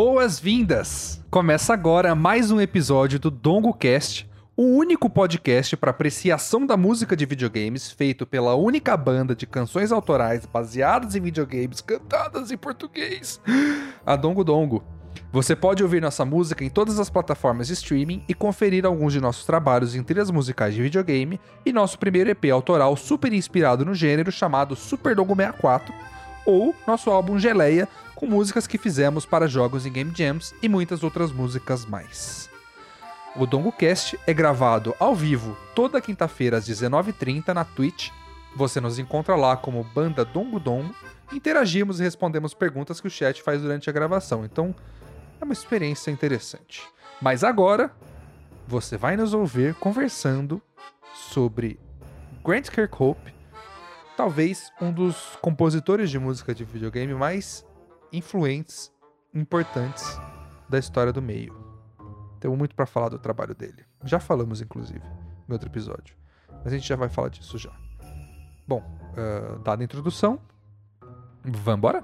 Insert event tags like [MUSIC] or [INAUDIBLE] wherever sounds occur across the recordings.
Boas-vindas! Começa agora mais um episódio do DongoCast, o único podcast para apreciação da música de videogames feito pela única banda de canções autorais baseadas em videogames cantadas em português, a Dongo Dongo. Você pode ouvir nossa música em todas as plataformas de streaming e conferir alguns de nossos trabalhos em trilhas musicais de videogame e nosso primeiro EP autoral super inspirado no gênero chamado Super Dongo 64 ou nosso álbum Geleia com músicas que fizemos para jogos em Game Jams e muitas outras músicas mais. O DongoCast é gravado ao vivo toda quinta-feira às 19h30 na Twitch. Você nos encontra lá como Banda Dongo Dongo. Interagimos e respondemos perguntas que o chat faz durante a gravação. Então, é uma experiência interessante. Mas agora, você vai nos ouvir conversando sobre Grant Kirkhope, talvez um dos compositores de música de videogame mais influentes, importantes da história do meio. Temos muito para falar do trabalho dele. Já falamos, inclusive, em outro episódio. Mas a gente já vai falar disso já. Bom, uh, dada a introdução, vamos embora?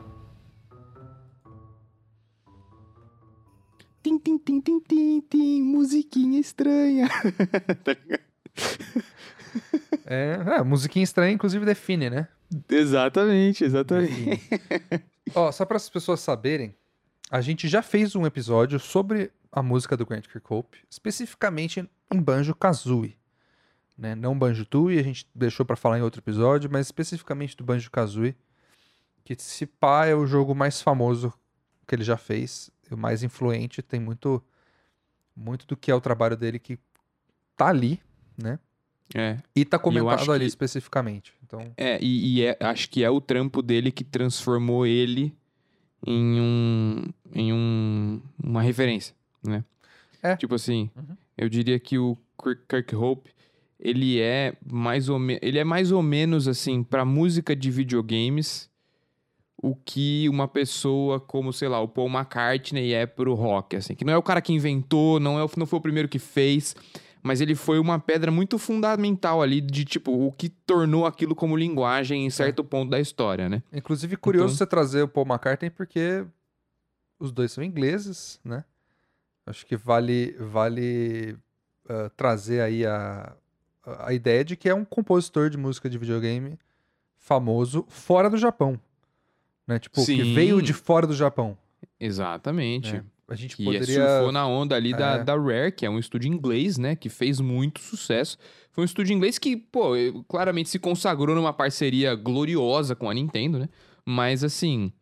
Tim, tim, tim, tim, tim, tim, musiquinha estranha. [LAUGHS] é, é, musiquinha estranha, inclusive, define, né? Exatamente, exatamente. Ó, só para as pessoas saberem, a gente já fez um episódio sobre a música do Grant Kirkhope, especificamente em Banjo Kazooie. Né? Não Banjo Tooie, a gente deixou para falar em outro episódio, mas especificamente do Banjo Kazooie, que se pá é o jogo mais famoso que ele já fez, o mais influente, tem muito muito do que é o trabalho dele que tá ali, né? É. E tá comentado ali que... especificamente. Então... É, e, e é, acho que é o trampo dele que transformou ele em um. em um, uma referência, né? É. Tipo assim, uhum. eu diria que o Kirk Hope ele é mais ou menos. Ele é mais ou menos assim, pra música de videogames, o que uma pessoa como, sei lá, o Paul McCartney é pro rock, assim. Que não é o cara que inventou, não, é, não foi o primeiro que fez mas ele foi uma pedra muito fundamental ali de, tipo, o que tornou aquilo como linguagem em certo é. ponto da história, né? Inclusive, curioso então... você trazer o Paul McCartney, porque os dois são ingleses, né? Acho que vale, vale uh, trazer aí a, a ideia de que é um compositor de música de videogame famoso fora do Japão. Né? Tipo, Sim. que veio de fora do Japão. Exatamente. É a gente que poderia... surfou na onda ali é. da, da Rare, que é um estúdio inglês, né? Que fez muito sucesso. Foi um estúdio inglês que, pô, claramente se consagrou numa parceria gloriosa com a Nintendo, né? Mas, assim...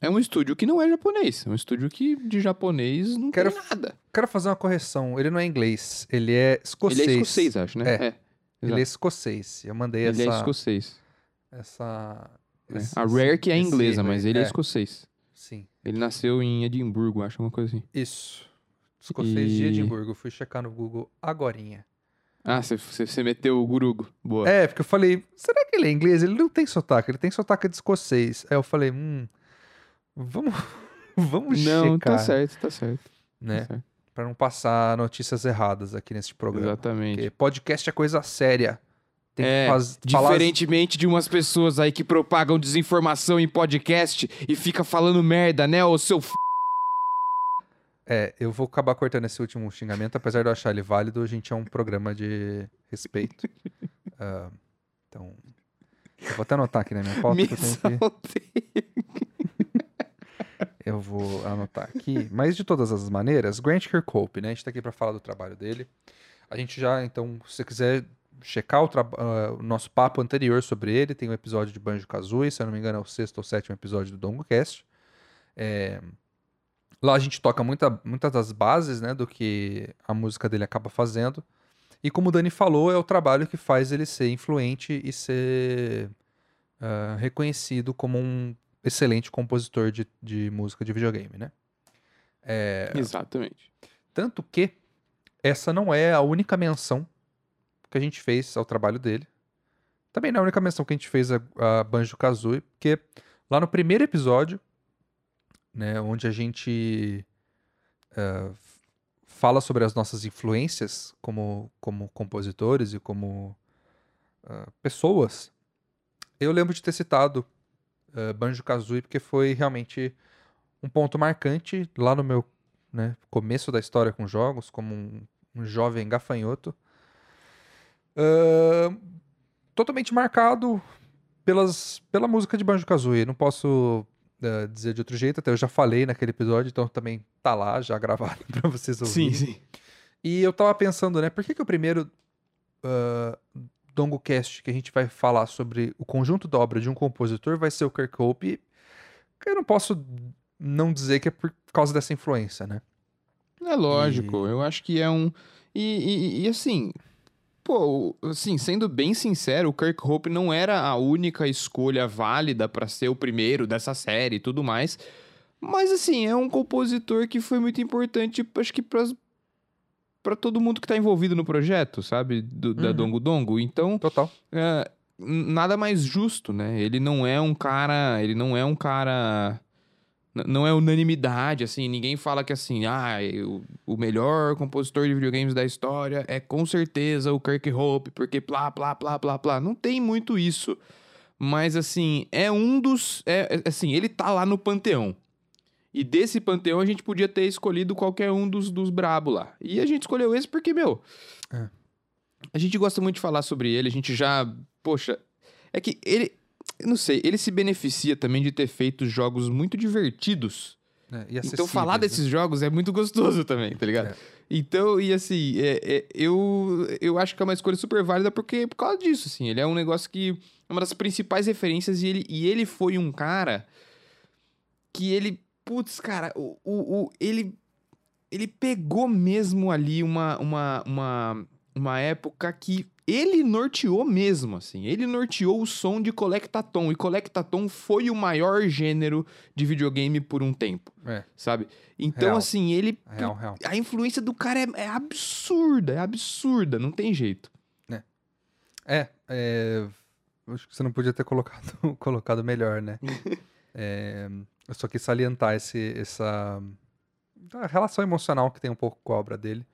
É um estúdio que não é japonês. É um estúdio que de japonês não quero, tem nada. Quero fazer uma correção. Ele não é inglês. Ele é escocês. Ele é escocês, acho, né? É. é ele é escocês. Eu mandei ele essa... Ele é escocês. Essa... É. a Rare que é inglesa, mas ele é, é escocês. Sim. Ele nasceu em Edimburgo, acho, uma coisa assim. Isso. Escocês e... de Edimburgo. Fui checar no Google agorinha. Ah, você meteu o gurugo. Boa. É, porque eu falei, será que ele é inglês? Ele não tem sotaque, ele tem sotaque de escocês. Aí eu falei, hum, vamos, [LAUGHS] vamos não, checar. Não, tá certo, tá certo. Né? Tá certo. Pra não passar notícias erradas aqui nesse programa. Exatamente. Porque podcast é coisa séria. Tem é, faz... diferentemente de umas pessoas aí que propagam desinformação em podcast e fica falando merda, né, ô seu f... É, eu vou acabar cortando esse último xingamento, apesar de eu achar ele válido, a gente é um programa de respeito. uh, [LAUGHS] então, eu vou até anotar aqui na minha pauta. Me que eu, tenho que... eu vou anotar aqui. Mas de todas as maneiras, Grant Kirkhope, né? A gente tá aqui para falar do trabalho dele. A gente já, então, se você quiser checar o, uh, o, nosso papo anterior sobre ele, tem um episódio de Banjo Kazooie, se eu não me engano é o sexto ou sétimo episódio do DongoCast. É... Lá a gente toca muita, muitas das bases né, do que a música dele acaba fazendo. E como o Dani falou, é o trabalho que faz ele ser influente e ser uh, reconhecido como um excelente compositor de, de música de videogame, né? É... Exatamente. Tanto que essa não é a única menção que a gente fez ao trabalho dele. Também não é a única menção que a gente fez a, a Banjo Kazooie, porque lá no primeiro episódio, né, onde a gente uh, fala sobre as nossas influências como, como compositores e como uh, pessoas, eu lembro de ter citado uh, Banjo Kazooie porque foi realmente um ponto marcante lá no meu né, começo da história com jogos, como um, um jovem gafanhoto. Uh, totalmente marcado pelas, pela música de Banjo-Kazooie. Não posso uh, dizer de outro jeito, até eu já falei naquele episódio, então também tá lá, já [LAUGHS] gravado pra vocês ouvirem. Sim, sim. E eu tava pensando, né, por que que o primeiro uh, DongoCast que a gente vai falar sobre o conjunto da obra de um compositor vai ser o Kirk Hope? Eu não posso não dizer que é por causa dessa influência, né? É lógico, eu acho que é um. E, e- e, assim, pô, assim, sendo bem sincero, o Kirk Hope não era a única escolha válida pra ser o primeiro dessa série e tudo mais. Mas assim, é um compositor que foi muito importante, acho que pras, pra todo mundo que tá envolvido no projeto, sabe? Do, da Uhum. Dongo Dongo. Então, Total. é, nada mais justo, né? Ele não é um cara. Ele não é um cara. Não é unanimidade, assim. Ninguém fala que assim, ah, eu- o melhor compositor de videogames da história é com certeza o Kirk Hope, porque plá, plá, plá, plá, plá. Não tem muito isso. Mas, assim, é um dos. É, é- assim, ele tá lá no panteão. E desse panteão a gente podia ter escolhido qualquer um dos, dos brabo lá. E a gente escolheu esse porque, meu. É. A gente gosta muito de falar sobre ele, a gente já. Poxa. É que ele. Eu Não sei, ele se beneficia também de ter feito jogos muito divertidos. e Então falar né? desses jogos é muito gostoso também, tá ligado? É. Então, e assim, é- é, eu, eu acho que é uma escolha super válida porque, por causa disso, assim. Ele é um negócio que é uma das principais referências e ele, e ele foi um cara que ele, putz, cara, o, o, o- ele, ele pegou mesmo ali uma, uma, uma, uma época que ele norteou mesmo, assim. Ele norteou o som de Collectatom. E Collectatom foi o maior gênero de videogame por um tempo, É, sabe? Então, Real. assim, ele... real, real. A influência do cara é, é absurda, é absurda, não tem jeito. É, é, acho que você não podia ter colocado, [LAUGHS] colocado melhor, né? [LAUGHS] É, eu só quis salientar esse, essa a relação emocional que tem um pouco com a obra dele.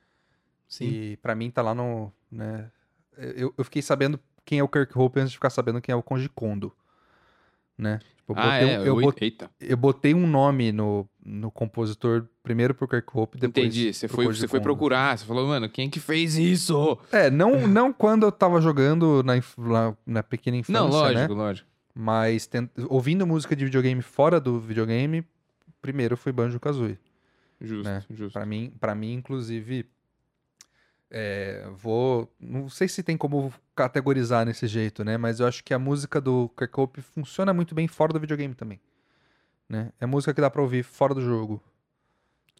E pra mim tá lá no, né? Eu, eu fiquei sabendo quem é o Kirk Hope antes de ficar sabendo quem é o Konji Kondo, né? Tipo, eu Ah, botei, é? um, eu, oi- bot- Eita, eu botei um nome no, no compositor primeiro pro Kirk Hope, depois entendi. Você foi, você foi procurar, você falou, mano, quem que fez isso? É, não, não quando eu tava jogando na, lá na pequena infância, não, lógico, né? lógico. Mas tent- ouvindo música de videogame fora do videogame, primeiro foi Banjo-Kazooie. Justo, né? justo. Pra mim, para mim inclusive, é, vou, não sei se tem como categorizar nesse jeito, né? Mas eu acho que a música do Kirk Hope funciona muito bem fora do videogame também, né? É música que dá pra ouvir fora do jogo.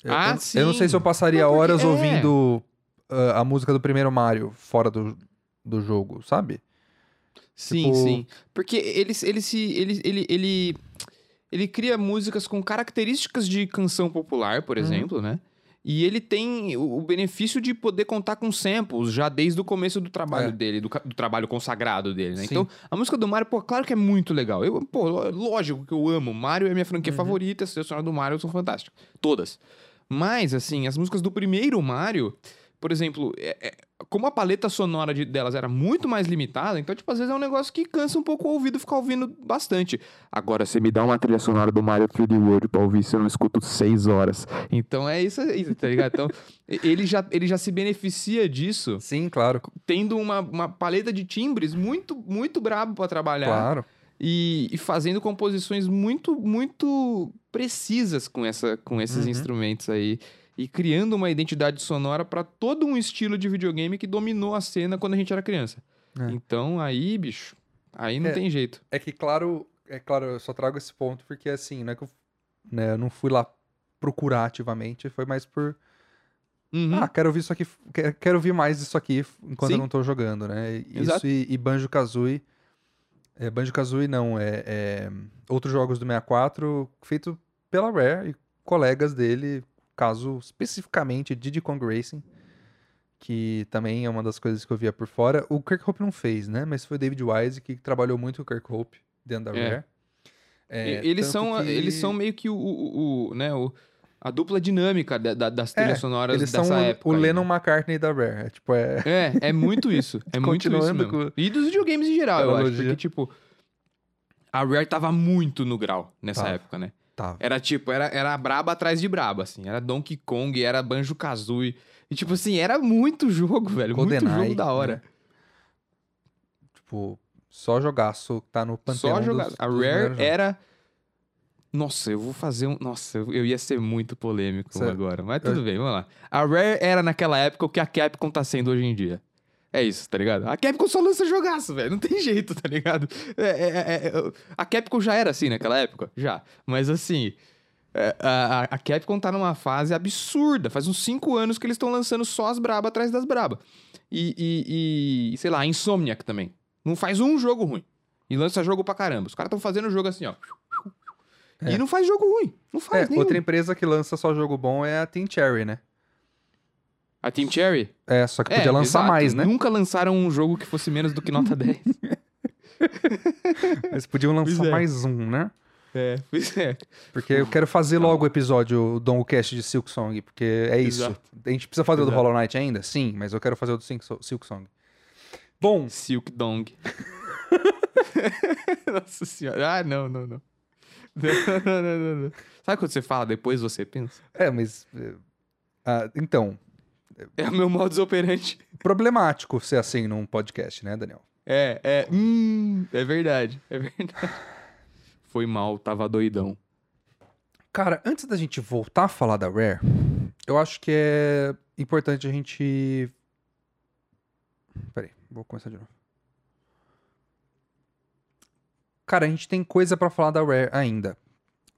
Eu, Ah, eu, eu não sei se eu sim. passaria Não, horas é. ouvindo ah, a música do primeiro Mario fora do, do jogo, sabe? Sim, Tipo- sim. Porque ele, ele se. Ele, ele, ele, ele cria músicas com características de canção popular, por Uhum. exemplo, né? E ele tem o benefício de poder contar com samples já desde o começo do trabalho É. dele, do, do trabalho consagrado dele, né? Então, a música do Mario, pô, claro que é muito legal. Eu, pô, ló- lógico que eu amo. Mario é minha franquia Uhum. favorita, as trilhas do Mario são fantásticas. Todas. Mas, assim, as músicas do primeiro Mario, por exemplo, é- é- como a paleta sonora de- delas era muito mais limitada, então, tipo, às vezes é um negócio que cansa um pouco o ouvido ficar ouvindo bastante. Agora, você me dá uma trilha sonora do Mario 3D World pra ouvir se eu não escuto seis horas. Então é isso aí, tá ligado? Então, [LAUGHS] ele já, ele já se beneficia disso, Sim, claro, tendo uma, uma paleta de timbres muito, muito brabo pra trabalhar claro. e, e fazendo composições muito, muito precisas com, essa, com esses Uhum. instrumentos aí. E criando uma identidade sonora pra todo um estilo de videogame que dominou a cena quando a gente era criança. É. Então aí, bicho, aí não É. tem jeito. É que, claro, é claro, eu só trago esse ponto porque, assim, não é que eu, né, eu não fui lá procurar ativamente, foi mais por, Uhum. ah, quero ouvir isso aqui, quero, ouvir mais disso aqui enquanto eu Sim. não tô jogando, né? Exato. Isso e, e Banjo-Kazooie, é, Banjo-Kazooie não, é, é outros jogos do 64 feito pela Rare e colegas dele, caso especificamente Diddy Kong Racing, que também é uma das coisas que eu via por fora. O Kirk Hope não fez, né? Mas foi o David Wise que trabalhou muito com o Kirk Hope dentro da É. Rare. É, E- eles, são, que eles são meio que o, o, o- né, o, a dupla dinâmica da- da- das trilhas É, sonoras eles dessa são época. o Lennon? McCartney da Rare. É, tipo, é... É, é muito isso. [LAUGHS] É muito isso mesmo. com- E dos videogames em geral, eu acho. Porque, tipo, a Rare tava muito no grau nessa Tava. época, né? Era tipo, era, era braba atrás de braba, assim. Era Donkey Kong, era Banjo Kazooie. E tipo assim, era muito jogo, velho. muito GoldenEye, jogo da hora. né? Tipo, só jogaço tá no panteão Só jogar. dos- A Rare era. Nossa, eu vou fazer um. Nossa, eu eu ia ser muito polêmico Cê- agora. Mas tudo bem, vamos lá. A Rare era naquela época o que a Capcom tá sendo hoje em dia. É isso, tá ligado? A Capcom só lança jogaço, velho. Não tem [LAUGHS] jeito, tá ligado? É, é, é, é, a Capcom já era assim naquela época? Já. Mas assim. é, a, a- Capcom tá numa fase absurda. Faz uns 5 anos que eles estão lançando só as braba atrás das braba. E, e, e, sei lá, a Insomniac também. Não faz um jogo ruim. E lança jogo pra caramba. Os caras estão fazendo jogo assim, ó. É. E não faz jogo ruim. Não É, faz nenhum. outra empresa que lança só jogo bom é a Team Cherry, né? A Team Cherry? É, só que podia É, lançar exato. mais, né? Nunca lançaram um jogo que fosse menos do que nota [LAUGHS] 10. Eles podiam lançar é. mais um, né? é, pois é. Porque eu quero fazer logo o episódio do Cast de Silk Song, porque é isso. Exato. A gente precisa fazer o do Exato. Hollow Knight ainda? Sim, mas eu quero fazer o do Silk So- Silk Song. Bom, Silk Dong. [LAUGHS] Nossa senhora. Ah, não, não, [LAUGHS] não. Não, não, não, não. Sabe quando você fala, depois você pensa? é, mas. é, ah, então, É o meu modus operandi. problemático ser assim num podcast, né, Daniel? É, é. Hum, é verdade. É verdade. [LAUGHS] Foi mal, tava doidão. Cara, antes da gente voltar a falar da Rare, eu acho que é importante a gente. Peraí, vou começar de novo. Cara, a gente tem coisa pra falar da Rare ainda,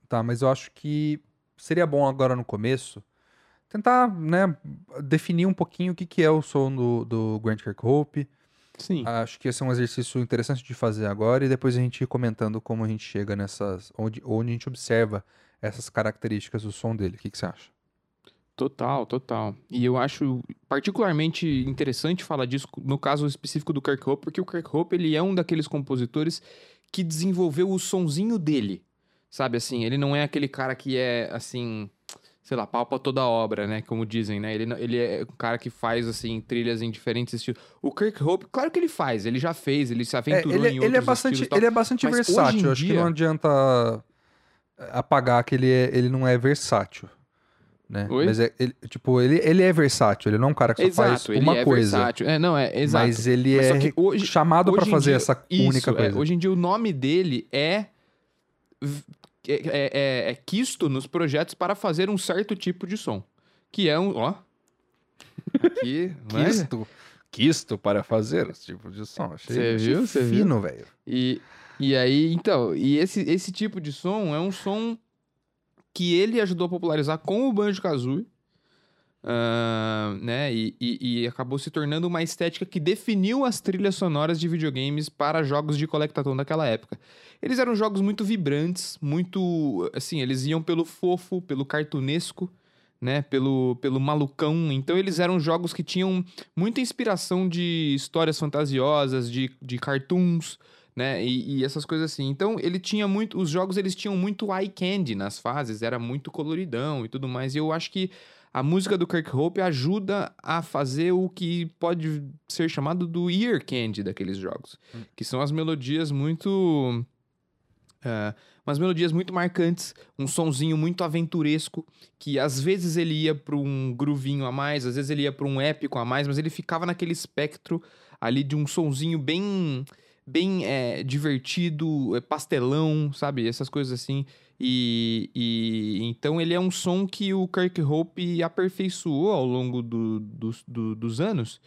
tá? Mas eu acho que seria bom agora no começo tentar, né, definir um pouquinho o que, que é o som do, do Grant Kirkhope. Sim. Acho que esse é um exercício interessante de fazer agora e depois a gente ir comentando como a gente chega nessas. onde, onde a gente observa essas características do som dele. O que, que você acha? Total, total. E eu acho particularmente interessante falar disso no caso específico do Kirk Hope, porque o Kirk Hope ele é um daqueles compositores que desenvolveu o sonzinho dele. Sabe assim, ele não é aquele cara que é assim, sei lá, pau pra toda obra, né? Como dizem, né? Ele, ele é um cara que faz assim trilhas em diferentes estilos. O Kirk Hope, claro que ele faz, ele já fez, ele se É, aventurou ele, em ele outros é bastante, estilos ele é bastante Mas hoje versátil. em Eu acho que dia- não adianta apagar que ele, é- ele não é versátil. Né? Oi? Mas é, ele, tipo, ele, ele é versátil, ele não é um cara que só faz Exato, ele uma é coisa. versátil. É, não, é exato. Mas ele Mas é hoje- chamado em fazer dia- essa isso, única é. coisa. hoje em dia o nome dele é, é, é, é- é quisto nos projetos para fazer um certo tipo de som. Que é um. Ó. Aqui. [LAUGHS] não é? Quisto. Quisto para fazer esse tipo de som. Achei, Cê achei viu? Cê viu? fino, velho. E, e aí, então, e esse, esse tipo de som é um som que ele ajudou a popularizar com o Banjo Kazooie. Ah, né? E, e- e acabou se tornando uma estética que definiu as trilhas sonoras de videogames para jogos de colectação daquela época. Eles eram jogos muito vibrantes, muito. Assim, eles iam pelo fofo, pelo cartunesco, né? Pelo, pelo malucão. Então, eles eram jogos que tinham muita inspiração de histórias fantasiosas, de, de cartoons né? E, e essas coisas assim. Então, ele tinha muito. Os jogos eles tinham muito eye candy nas fases, era muito coloridão e tudo mais. E eu acho que a música do Kirk Hope ajuda a fazer o que pode ser chamado do ear candy daqueles jogos, que são as melodias muito. ah, umas melodias muito marcantes, um sonzinho muito aventuresco, que às vezes ele ia para um groovinho a mais, às vezes ele ia para um épico a mais, mas ele ficava naquele espectro ali de um sonzinho bem bem é, divertido, é, pastelão, sabe? Essas coisas assim. E, e então ele é um som que o Kirk Hope aperfeiçoou ao longo do- dos- do- dos anos.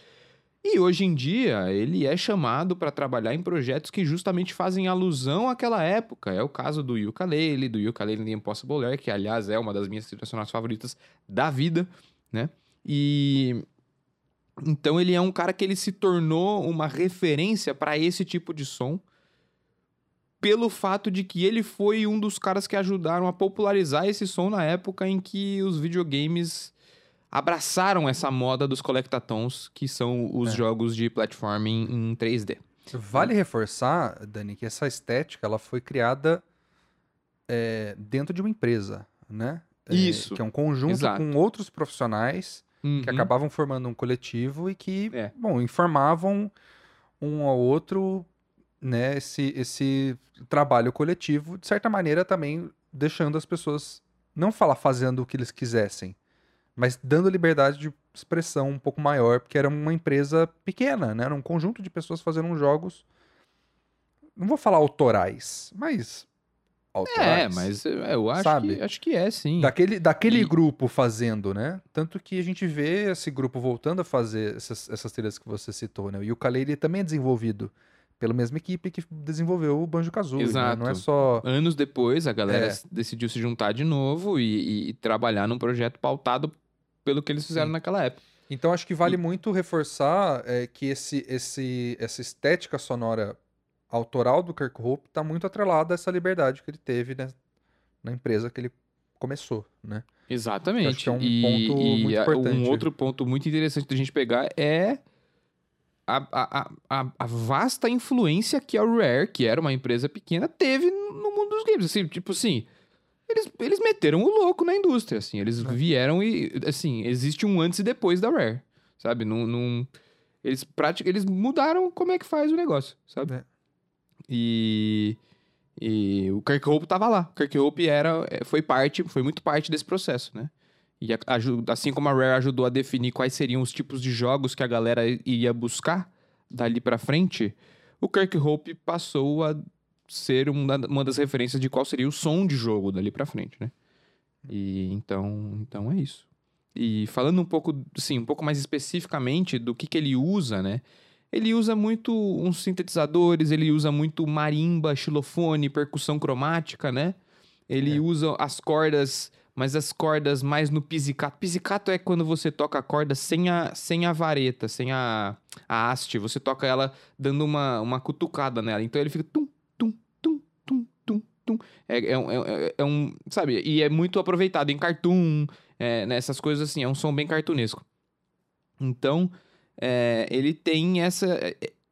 E hoje em dia ele é chamado para trabalhar em projetos que justamente fazem alusão àquela época. É o caso do Ukulele, do Ukulele The Impossible Air, que aliás é uma das minhas sonoras favoritas da vida, né? E então ele é um cara que ele se tornou uma referência para esse tipo de som pelo fato de que ele foi um dos caras que ajudaram a popularizar esse som na época em que os videogames abraçaram essa moda dos collectatons, que são os É. jogos de platforming em 3D. Vale reforçar, Dani, que essa estética ela foi criada é, dentro de uma empresa, né? É, Isso. Que é um conjunto Exato. com outros profissionais que Uhum. acabavam formando um coletivo e que, É. bom, informavam um ao outro né, esse, esse trabalho coletivo, de certa maneira também deixando as pessoas não falar fazendo o que eles quisessem, mas dando liberdade de expressão um pouco maior, porque era uma empresa pequena, né? Era um conjunto de pessoas fazendo jogos. Não vou falar autorais, mas. Autorais, É, mas é, eu acho Sabe? que, acho que é, sim. Daquele, daquele E- grupo fazendo, né? Tanto que a gente vê esse grupo voltando a fazer essas, essas trilhas que você citou, né? E o Ukulele também é desenvolvido pela mesma equipe que desenvolveu o Banjo-Kazooie, né? Exato. Não é só... Anos depois, a galera É. decidiu se juntar de novo e, e- e trabalhar num projeto pautado pelo que eles fizeram Sim. naquela época. Então acho que vale muito reforçar é, que esse, esse, essa estética sonora autoral do Kirkhope está muito atrelada a essa liberdade que ele teve né, na empresa que ele começou, né? Exatamente. Acho que é um e, ponto e muito a- importante. um outro ponto muito interessante da gente pegar é a, a, a- vasta influência que a Rare, que era uma empresa pequena, teve no mundo dos games. Assim, tipo assim, eles, eles meteram o louco na indústria, assim. Eles É. vieram e, assim, existe um antes e depois da Rare, sabe? Num, num- eles, pratic, eles mudaram como é que faz o negócio, sabe? É. E... E o Kirkhope tava lá. O Kirkhope era, é, foi parte, foi muito parte desse processo, né? E assim como a Rare ajudou a definir quais seriam os tipos de jogos que a galera ia buscar dali pra frente, o Kirkhope passou a ser uma, das referências de qual seria o som de jogo dali pra frente, né? E então, então é isso. E falando um pouco, sim, um pouco mais especificamente do que, que ele usa, né? Ele usa muito uns sintetizadores, ele usa muito marimba, xilofone, percussão cromática, né? Ele É. usa as cordas, mas as cordas mais no pizzicato. Pizzicato é quando você toca a corda sem a, sem a vareta, sem a, a haste. Você toca ela dando uma, uma cutucada nela. Então ele fica tum, tum, tum, tum, tum, tum. É, é, um- é, é um, sabe? E é muito aproveitado em cartoon, é, nessas coisas assim. É um som bem cartunesco. Então, é, ele tem essa,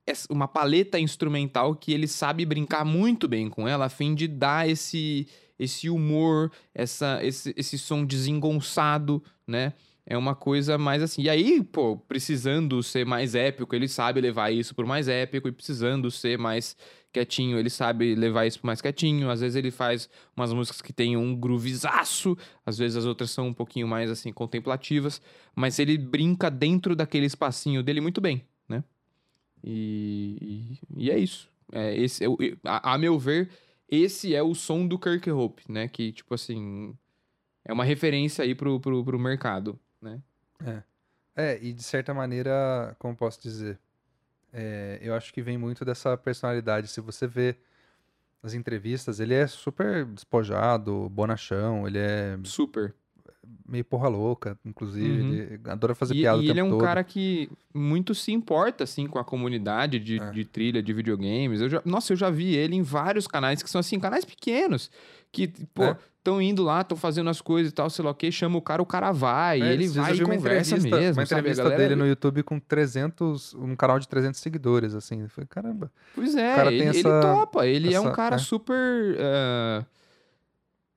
essa- uma paleta instrumental que ele sabe brincar muito bem com ela, a fim de dar esse, esse humor, essa, esse, esse som desengonçado, né? É uma coisa mais assim. E aí, pô, precisando ser mais épico, ele sabe levar isso pro mais épico, e precisando ser mais quietinho, ele sabe levar isso pro mais quietinho. Às vezes ele faz umas músicas que tem um groovezaço, às vezes as outras são um pouquinho mais assim contemplativas, mas ele brinca dentro daquele espacinho dele muito bem, né? E, e, é isso. É, esse, o- a, a meu ver, esse é o som do Kirkhope, né? Que, tipo assim, é uma referência aí pro, pro, pro mercado, né? É, e de certa maneira, como posso dizer, é, eu acho que vem muito dessa personalidade. Se você vê as entrevistas, ele é super despojado, bonachão, ele é Super. Meio porra louca, inclusive, Uhum. ele adora fazer E, piada o e ele é tempo um todo. cara que muito se importa, assim, com a comunidade de, É. de trilha, de videogames. Eu já, nossa, eu já vi ele em vários canais que são, assim, canais pequenos. Que, pô, É. estão indo lá, estão fazendo as coisas e tal, sei lá o quê, chama o cara, o cara vai. e É, ele vai e conversa entrevista, mesmo, uma entrevista dele no YouTube com 300, um canal de 300 seguidores, assim. Falei, caramba. Pois é, ele, ele essa- topa. Ele é um essa- cara é. super. eh,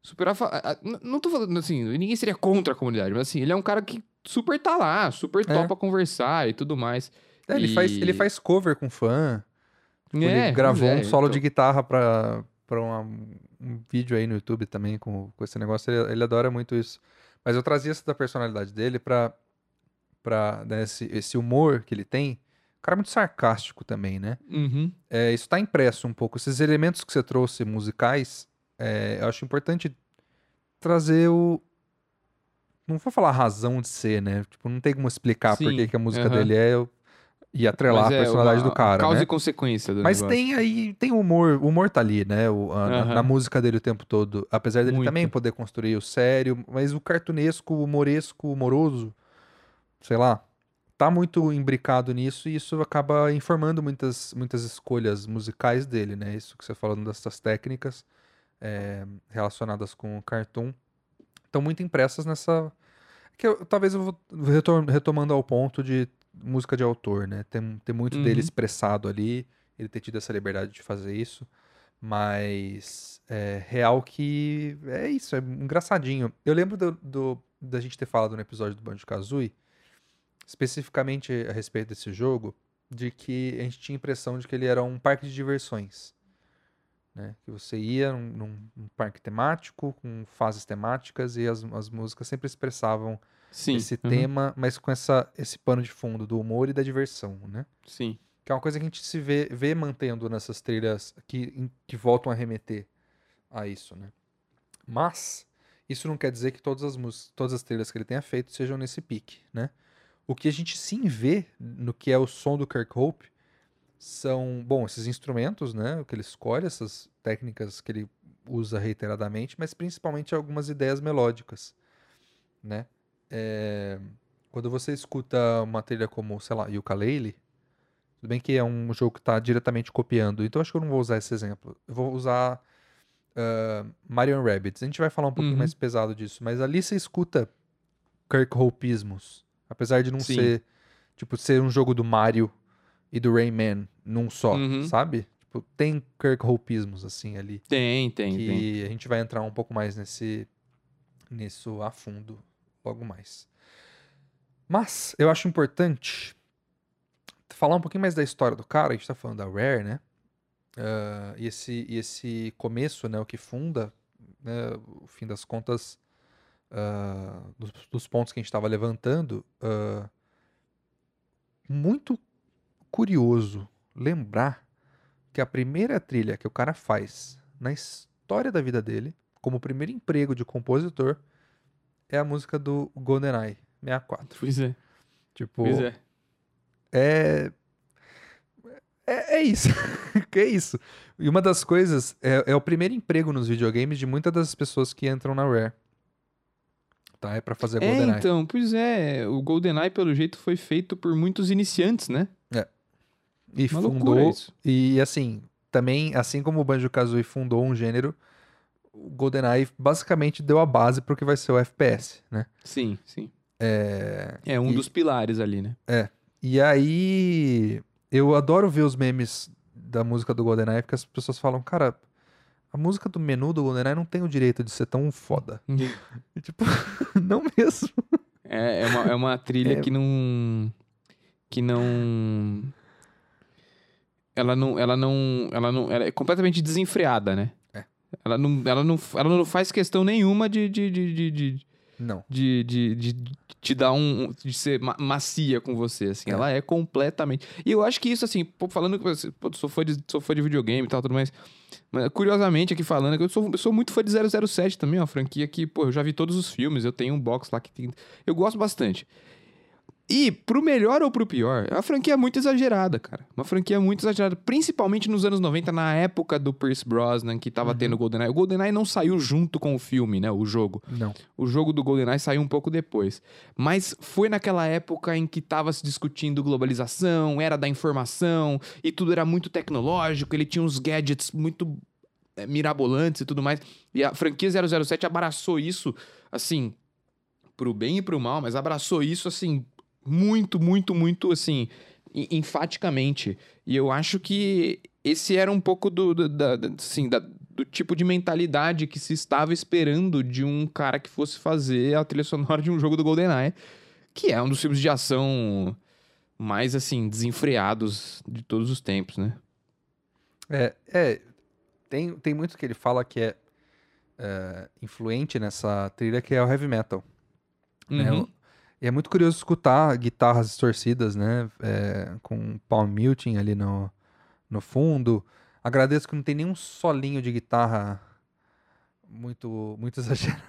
super. afa- a- a- n- Não tô falando assim, ninguém seria contra a comunidade, mas assim, ele é um cara que super tá lá, super É. topa conversar e tudo mais. É, ele, E- faz, ele faz cover com fã. Tipo, É, ele gravou pois é, um solo então. de guitarra pra, pra uma- um vídeo aí no YouTube também com, com esse negócio. Ele, ele adora muito isso. Mas eu trazia essa da personalidade dele pra, pra né, esse, esse humor que ele tem. O cara é muito sarcástico também, né? Uhum. É, isso tá impresso um pouco. Esses elementos que você trouxe musicais, é, eu acho importante trazer o. Não vou falar razão de ser, né? Tipo, não tem como explicar por que que a música aham. dele é. E atrelar Mas a é personalidade uma do cara. Causa né? e consequência do Mas negócio. tem aí, tem humor, o humor tá ali, né? O- a- na, na música dele o tempo todo. Apesar dele Muito. também poder construir o sério, mas o cartunesco, o humoresco, humoroso, sei lá, tá muito imbricado nisso e isso acaba informando muitas, muitas escolhas musicais dele, né? Isso que você falando dessas técnicas é, relacionadas com o cartoon estão muito impressas nessa. Que eu- talvez eu vou retomando ao ponto de música de autor, né? Tem, tem muito dele Uhum. expressado ali, ele ter tido essa liberdade de fazer isso, mas é real que é isso, é engraçadinho. Eu lembro do, do- da gente ter falado no episódio do Banjo-Kazooie, especificamente a respeito desse jogo, de que a gente tinha a impressão de que ele era um parque de diversões. Né? Que você ia num, num- num parque temático, com fases temáticas, e as, as músicas sempre expressavam Sim. esse uhum, tema, mas com essa, esse pano de fundo do humor e da diversão, né? Sim. Que é uma coisa que a gente se vê, vê mantendo nessas trilhas que, em- que voltam a remeter a isso, né? Mas isso não quer dizer que todas as, mús- todas as trilhas que ele tenha feito sejam nesse pique, né? O que a gente sim vê no que é o som do Kirk Hope são, bom, esses instrumentos, né? O que ele escolhe, essas técnicas que ele usa reiteradamente, mas principalmente algumas ideias melódicas, né? É, Quando você escuta uma trilha como, sei lá, Yooka-Laylee, tudo bem que é um jogo que está diretamente copiando, então acho que eu não vou usar esse exemplo. Eu vou usar ah, Mario and Rabbids. A gente vai falar um pouquinho Uhum. mais pesado disso, mas ali você escuta Kirk Hopeismos. Apesar de não Sim. ser, tipo, ser um jogo do Mario e do Rayman num só, Uhum. sabe? Tipo, tem Kirk Hopeismos, assim, ali. Tem, tem, que tem. a gente vai entrar um pouco mais nesse nisso a fundo logo mais. Mas eu acho importante falar um pouquinho mais da história do cara. A gente tá falando da Rare, né? Ah, e, esse, e esse começo, né? O que funda, né? O fim das contas, ah, dos, dos pontos que a gente estava levantando. ah, muito curioso lembrar que a primeira trilha que o cara faz na história da vida dele, como primeiro emprego de compositor, é a música do GoldenEye 64. Pois é. Tipo, Pois é. é. É, é isso. [LAUGHS] é isso. E uma das coisas é, é o primeiro emprego nos videogames de muitas das pessoas que entram na Rare. Tá? É pra fazer É, GoldenEye. então, pois é. O GoldenEye, pelo jeito, foi feito por muitos iniciantes, né? E Uma fundou. E assim, também, assim como o Banjo-Kazooie fundou um gênero, o GoldenEye basicamente deu a base pro que vai ser o FPS, né? Sim, sim. É... É um E- dos pilares ali, né? E aí, eu adoro ver os memes da música do GoldenEye, porque as pessoas falam, cara, a música do menu do GoldenEye não tem o direito de ser tão foda. E, tipo, [LAUGHS] não mesmo. É, é, uma, é uma trilha É. que não. Que não. Ela não. Ela não. Ela não. Ela é completamente desenfreada, né? É. Ela não, ela não, ela não faz questão nenhuma de, de, de, de, Não. de, de, de- te dar um. de ser ma- macia com você, assim. É. Ela é completamente. E eu acho que isso, assim, falando que você. Pô, sou fã de, sou fã de videogame e tal, tudo mais. Mas, curiosamente, aqui falando, que eu sou, eu sou muito fã de 007 também, uma franquia que, pô, eu já vi todos os filmes, eu tenho um box lá que tem. Eu gosto bastante. E, pro melhor ou pro pior, é uma franquia muito exagerada, cara. Uma franquia muito exagerada. Principalmente nos anos 90, na época do Pierce Brosnan, que tava tendo o GoldenEye. O GoldenEye não saiu junto com o filme, né? O jogo. Não. O jogo do GoldenEye saiu um pouco depois. Mas foi naquela época em que tava se discutindo globalização, era da informação, e tudo era muito tecnológico, ele tinha uns gadgets muito é, mirabolantes e tudo mais. E a franquia 007 abraçou isso, assim, pro bem e pro mal, mas abraçou isso, assim, muito, muito, muito, assim, enfaticamente. E eu acho que esse era um pouco do, do, da, assim, da- do tipo de mentalidade que se estava esperando de um cara que fosse fazer a trilha sonora de um jogo do GoldenEye, que é um dos filmes de ação mais, assim, desenfreados de todos os tempos, né? É, é tem, tem muito que ele fala que é, é, influente nessa trilha, que é o heavy metal. né? E é muito curioso escutar guitarras distorcidas, né? é, com palm muting ali no, no fundo. Agradeço que não tem nenhum solinho de guitarra muito, muito [LAUGHS] exagerado.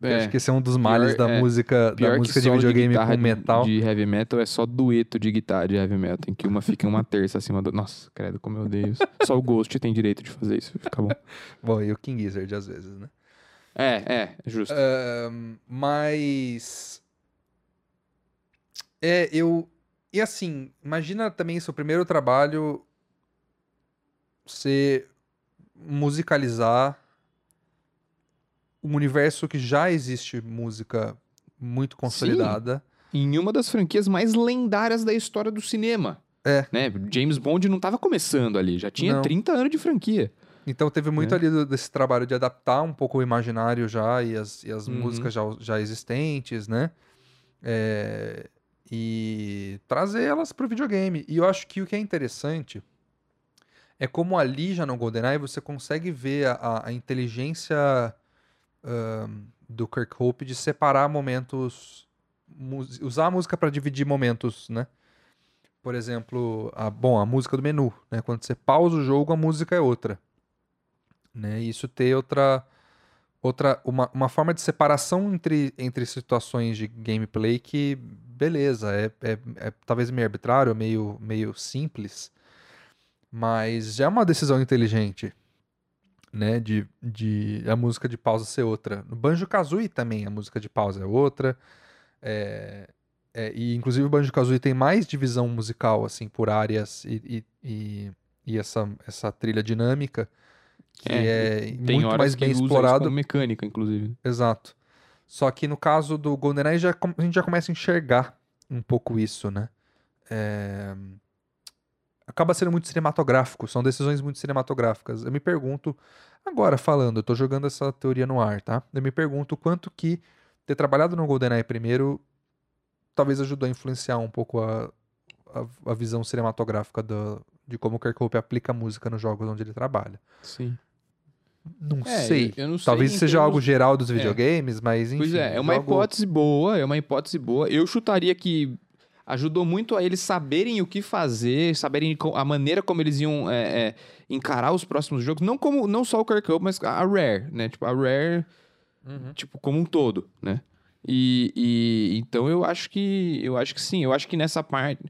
É. Acho que esse é um dos males Pior- da é, música, da música de videogame guitarra com de- metal. De, heavy metal é só dueto de guitarra de heavy metal, em que uma fica uma terça acima do. Nossa, credo, como eu odeio isso. Só o Ghost tem direito de fazer isso, fica bom. [LAUGHS] Bom, e o King Gizzard às vezes, né? É, é, justo. Ahn, mas. É, eu. E assim, imagina também seu primeiro trabalho ser musicalizar um universo que já existe música muito consolidada. Em uma das franquias mais lendárias da história do cinema. É. Né? James Bond não tava começando ali, já tinha Não. 30 anos de franquia. Então teve muito É. ali do- desse trabalho de adaptar um pouco o imaginário já e as, e as Uhum. músicas já, já existentes, né? É, e trazer elas para o videogame. E eu acho que o que é interessante é como ali já no GoldenEye você consegue ver a, a inteligência do Kirk Hope de separar momentos, usar a música para dividir momentos, né? Por exemplo, a, bom, a música do menu, né? Quando você pausa o jogo, a música é outra, né? Isso ter outra outra uma, uma forma de separação entre, entre situações de gameplay que beleza é, é, é talvez meio arbitrário meio meio simples mas já é uma decisão inteligente, né? De, de a música de pausa ser outra. No Banjo Kazooie também a música de pausa é outra. É, é, e inclusive o Banjo Kazooie tem mais divisão musical assim por áreas e, e, e, e essa, essa trilha dinâmica que é, é muito mais bem explorado. mecânica, inclusive. Exato. Só que no caso do GoldenEye já, a gente já começa a enxergar um pouco isso, né? É acaba sendo muito cinematográfico, são decisões muito cinematográficas. Eu me pergunto, agora falando, eu tô jogando essa teoria no ar, tá? Eu me pergunto quanto que ter trabalhado no GoldenEye primeiro talvez ajudou a influenciar um pouco a, a, a visão cinematográfica do, de como o Kirkhope aplica a música nos jogos onde ele trabalha. Sim. Não é, sei. Eu, eu não Talvez sei, seja algo geral dos é. videogames, é. mas enfim. Pois é, é uma jogo... hipótese boa, é uma hipótese boa. Eu chutaria que ajudou muito a eles saberem o que fazer, saberem a maneira como eles iam é, é, encarar os próximos jogos. Não como não só o Kirk Hope, mas a Rare, né? Tipo, a Rare, uhum. tipo, como um todo, né? E, e, então eu acho que eu acho que sim, eu acho que nessa parte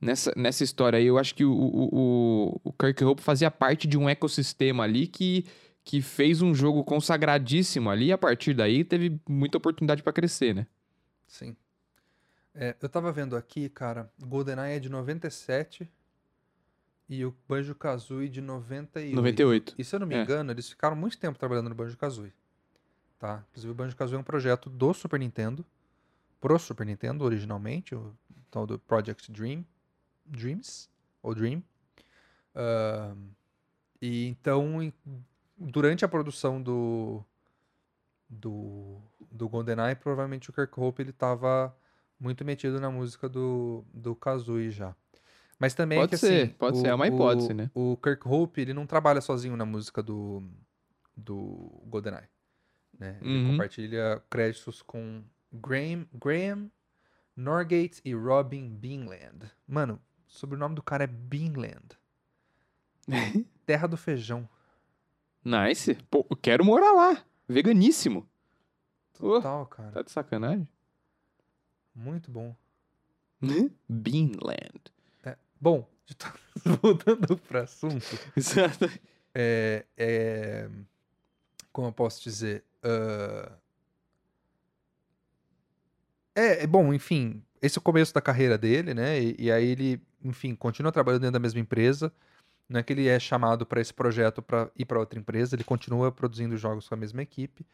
nessa, nessa história aí, eu acho que o, o, o Kirk Hope fazia parte de um ecossistema ali que, que fez um jogo consagradíssimo ali e a partir daí teve muita oportunidade para crescer, né? Sim. É, eu tava vendo aqui, cara, GoldenEye é de 97 e o Banjo-Kazooie de 98. 98. E se eu não me é. engano, eles ficaram muito tempo trabalhando no Banjo-Kazooie. Tá? Inclusive o Banjo-Kazooie é um projeto do Super Nintendo, pro Super Nintendo originalmente, o tal do Project Dream, Dreams, ou Dream. Uh, e então, durante a produção do do, do GoldenEye, provavelmente o Kirk Hope ele tava muito metido na música do, do Kazooie já. Mas também pode é que, ser, assim, pode o, ser, é uma hipótese, o, né? O Kirk Hope, ele não trabalha sozinho na música do, do GoldenEye. Né? Ele uhum. compartilha créditos com Graham, Graham Norgate e Robin Beanland. Mano, o sobrenome do cara é Beanland. [LAUGHS] Terra do feijão. Nice. Pô, eu quero morar lá. Veganíssimo. Total, oh, cara. Tá de sacanagem? Muito bom. Beanland. É, bom, [LAUGHS] voltando para assunto. [LAUGHS] Exato. É, é, como eu posso dizer? Uh, é, é, bom, enfim, esse é o começo da carreira dele, né? E, e aí ele, enfim, continua trabalhando dentro da mesma empresa. Não é que ele é chamado para esse projeto para ir para outra empresa, ele continua produzindo jogos com a mesma equipe.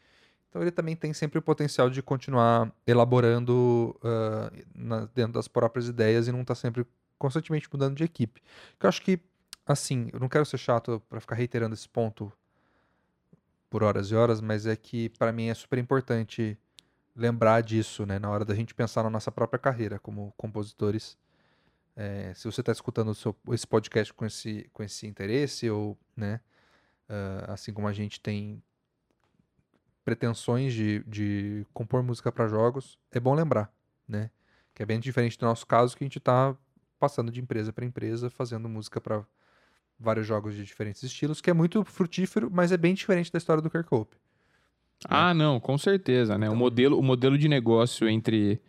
Então ele também tem sempre o potencial de continuar elaborando uh, na, dentro das próprias ideias e não estar tá sempre constantemente mudando de equipe. Que eu acho que, assim, eu não quero ser chato para ficar reiterando esse ponto por horas e horas, mas é que para mim é super importante lembrar disso, né, na hora da gente pensar na nossa própria carreira como compositores. É, se você está escutando seu, esse podcast com esse, com esse interesse, ou, né, uh, assim como a gente tem pretensões de, de compor música para jogos, é bom lembrar, né? Que é bem diferente do nosso caso, que a gente está passando de empresa para empresa, fazendo música para vários jogos de diferentes estilos, que é muito frutífero, mas é bem diferente da história do Kirk Hope. Né? Ah, não, com certeza, né? Então... O, modelo, o modelo de negócio entre,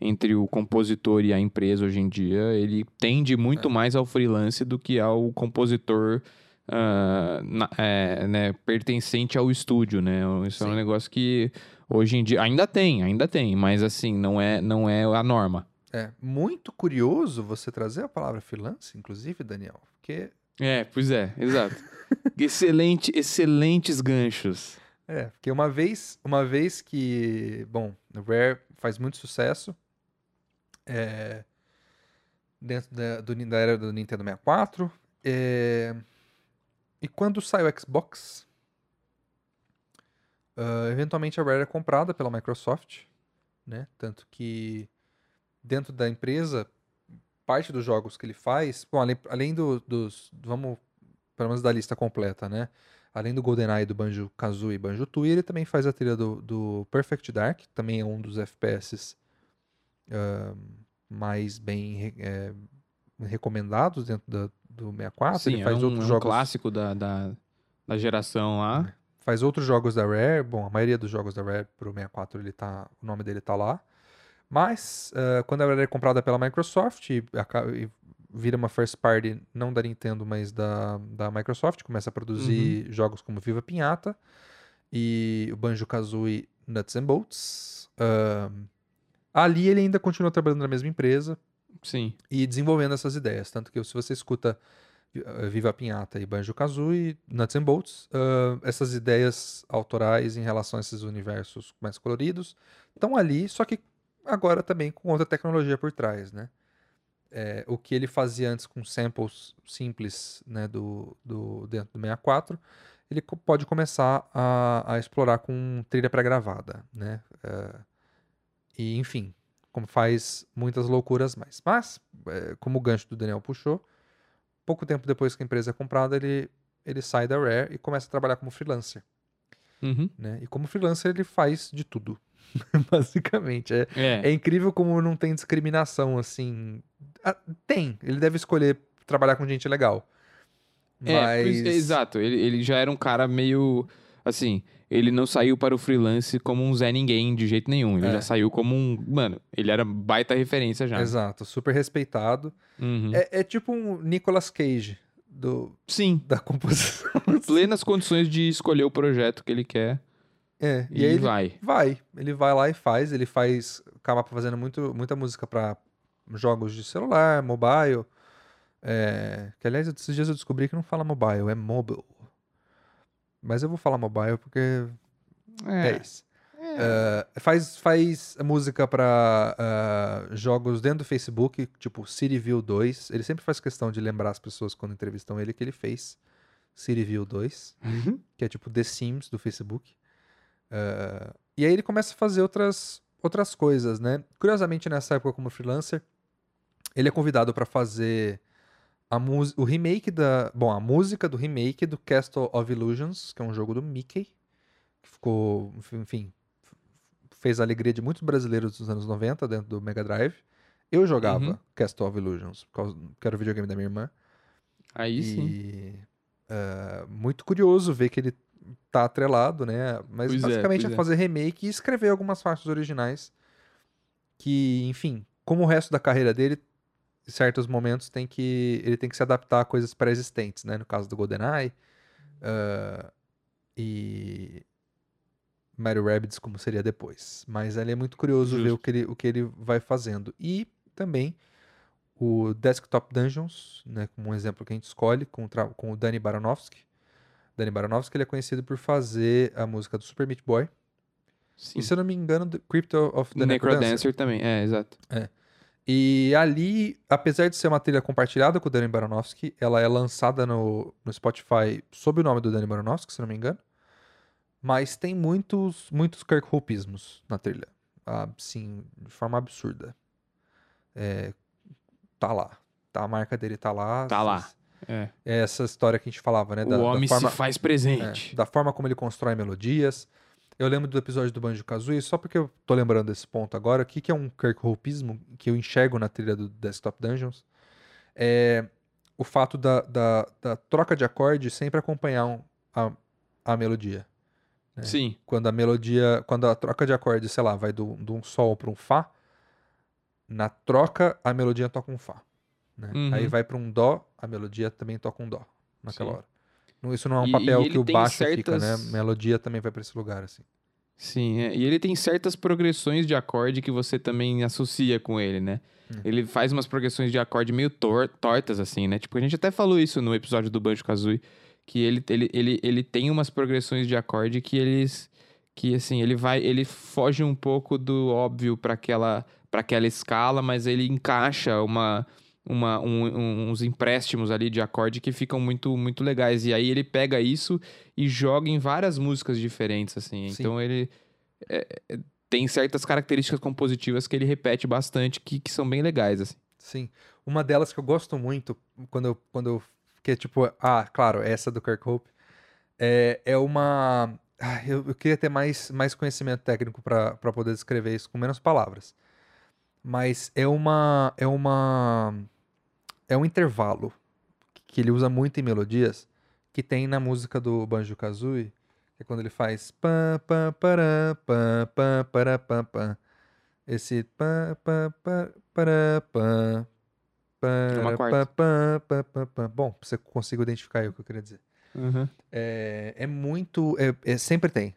entre o compositor e a empresa hoje em dia, ele tende muito é. mais ao freelance do que ao compositor uh, na, é, né, pertencente ao estúdio, né? Isso Sim. é um negócio que hoje em dia ainda tem, ainda tem, mas assim, não é, não é a norma. É muito curioso você trazer a palavra freelance, inclusive, Daniel, porque... É, pois é, exato. [LAUGHS] Excelente, excelentes ganchos. É, porque uma vez, uma vez que, bom, o Rare faz muito sucesso, é, dentro da, do, da era do Nintendo 64, é, e quando sai o Xbox, uh, eventualmente a Rare é comprada pela Microsoft, né? Tanto que dentro da empresa, parte dos jogos que ele faz, bom, além, além do- dos, vamos, pelo menos da lista completa, né? Além do GoldenEye, do Banjo-Kazooie e Banjo-Tooie, ele também faz a trilha do, do Perfect Dark, também é um dos FPS ah, mais bem eh, recomendados dentro da- do 64. Sim, ele é faz um, outros é um jogos clássico da, da, da geração lá. faz outros jogos da Rare. Bom, a maioria dos jogos da Rare pro 64 ele tá, o nome dele tá lá. Mas eh, quando a Rare é comprada pela Microsoft e, e vira uma first party não da Nintendo, mas da, da Microsoft, começa a produzir jogos como Viva Pinhata e o Banjo-Kazooie Nuts and Bolts. Ahn, ali ele ainda continua trabalhando na mesma empresa, Sim. e desenvolvendo essas ideias. Tanto que se você escuta eh, Viva a Pinhata e Banjo-Kazooie, Nuts and Bolts, ah, essas ideias autorais em relação a esses universos mais coloridos estão ali, só que agora também com outra tecnologia por trás, né? É, o que ele fazia antes com samples simples né, do, do, dentro do 64, ele pode começar a, a explorar com trilha pré-gravada, né? Eh, e, enfim, como faz muitas loucuras mais. Mas, é, como o gancho do Daniel puxou, pouco tempo depois que a empresa é comprada, ele, ele sai da Rare e começa a trabalhar como freelancer. Uhum. Né? E como freelancer ele faz de tudo, [LAUGHS] basicamente. É, É. é incrível como não tem discriminação, assim. Ah, tem, ele deve escolher trabalhar com gente legal. É, Mas... pois- exato. Ele, ele já era um cara meio. Assim, ele não saiu para o freelance como um Zé Ninguém de jeito nenhum. Ele É. já saiu como um. Mano, ele era baita referência já. Exato, super respeitado. Uhum. É, é tipo um Nicolas Cage do, Sim. da composição. [LAUGHS] Plenas condições de escolher o projeto que ele quer. É, E, e, aí ele vai. Vai, ele vai lá e faz, ele faz, acaba fazendo muito, muita música pra jogos de celular, mobile. É, que aliás, esses dias eu descobri que não fala mobile, é mobile. Mas eu vou falar mobile porque é, É. isso. É, faz, faz música pra ah, jogos dentro do Facebook, tipo Cityville 2. Ele sempre faz questão de lembrar as pessoas quando entrevistam ele que ele fez Cityville 2 Uhum. que é tipo The Sims do Facebook. Eh, e aí ele começa a fazer outras, outras coisas, né? Curiosamente, nessa época, como freelancer, ele é convidado para fazer a o remake da. Bom, a música do remake do Castle of Illusions, que é um jogo do Mickey, que ficou, enfim, fez a alegria de muitos brasileiros dos anos 90 dentro do Mega Drive. Eu jogava Uhum. Castle of Illusions, que era o videogame da minha irmã. Aí sim. E é, muito curioso ver que ele tá atrelado, né? Mas Pois é, basicamente é, é. fazer remake e escrever algumas faixas originais que, enfim, como o resto da carreira dele, em certos momentos tem que ele tem que se adaptar a coisas pré-existentes, né? No caso do GoldenEye ah, e Mario Rabbids como seria depois. Mas ali é muito curioso ver o Justo. que ele, o que ele vai fazendo. E também o Desktop Dungeons, né, como um exemplo que a gente escolhe, com, com o Danny Baranovsky. Danny Baranovsky ele é conhecido por fazer a música do Super Meat Boy. sim. E se eu não me engano, do Crypto of the Necrodancer. Necrodancer também. É, exato. E ali, apesar de ser uma trilha compartilhada com o Danny Baranovsky, ela é lançada no, no Spotify sob o nome do Danny Baranovsky, se não me engano. Mas tem muitos, muitos Kirk Hopismos na trilha. Assim, de forma absurda. É, tá lá. Tá, a marca dele tá lá. Tá lá. É. É essa história que a gente falava, né? o homem forma, se faz é, presente. da forma como ele constrói melodias. Eu lembro do episódio do Banjo-Kazooie, só porque eu tô lembrando desse ponto agora, o que, que é um Kirk Hopismo que eu enxergo na trilha do Desktop Dungeons? É o fato da, da, da troca de acorde sempre acompanhar um- a, a melodia. é. Sim. Quando a melodia, quando a troca de acorde, sei lá, vai do- de um sol para um fá, na troca a melodia toca um fá. né? Uhum. Aí vai para um dó, a melodia também toca um dó naquela Sim. hora. Isso não é um E- papel e que o baixo fica, né? certas- Melodia também vai para esse lugar assim. Sim, é. e ele tem certas progressões de acorde que você também associa com ele, né? Hum. Ele faz umas progressões de acorde meio tor- tortas, assim, né? Tipo, a gente até falou isso no episódio do Banjo-Kazooie, que ele, ele, ele, ele tem umas progressões de acorde que eles... Que, assim, ele vai... Ele foge um pouco do óbvio para aquela, pra aquela escala, mas ele encaixa uma... Uma, um- uns empréstimos ali de acorde que ficam muito, muito legais. E aí ele pega isso e joga em várias músicas diferentes, assim. Sim. Então ele. é- é- tem certas características compositivas que ele repete bastante que, que são bem legais, assim. Sim. Uma delas que eu gosto muito, quando eu, quando eu que é tipo, ah, claro, essa do Kirk Hope, é, é uma. ah, eu, eu queria ter mais, mais conhecimento técnico para poder descrever isso com menos palavras. Mas é uma. É uma. É um intervalo que ele usa muito em melodias que tem na música do Banjo Kazooie, que é quando ele faz pam pam pará pam pam pará pam pam. Esse pam pam pará pam. Bom, pra você consiga identificar aí o que eu queria dizer. Uhum. É, é muito. É, é- sempre tem.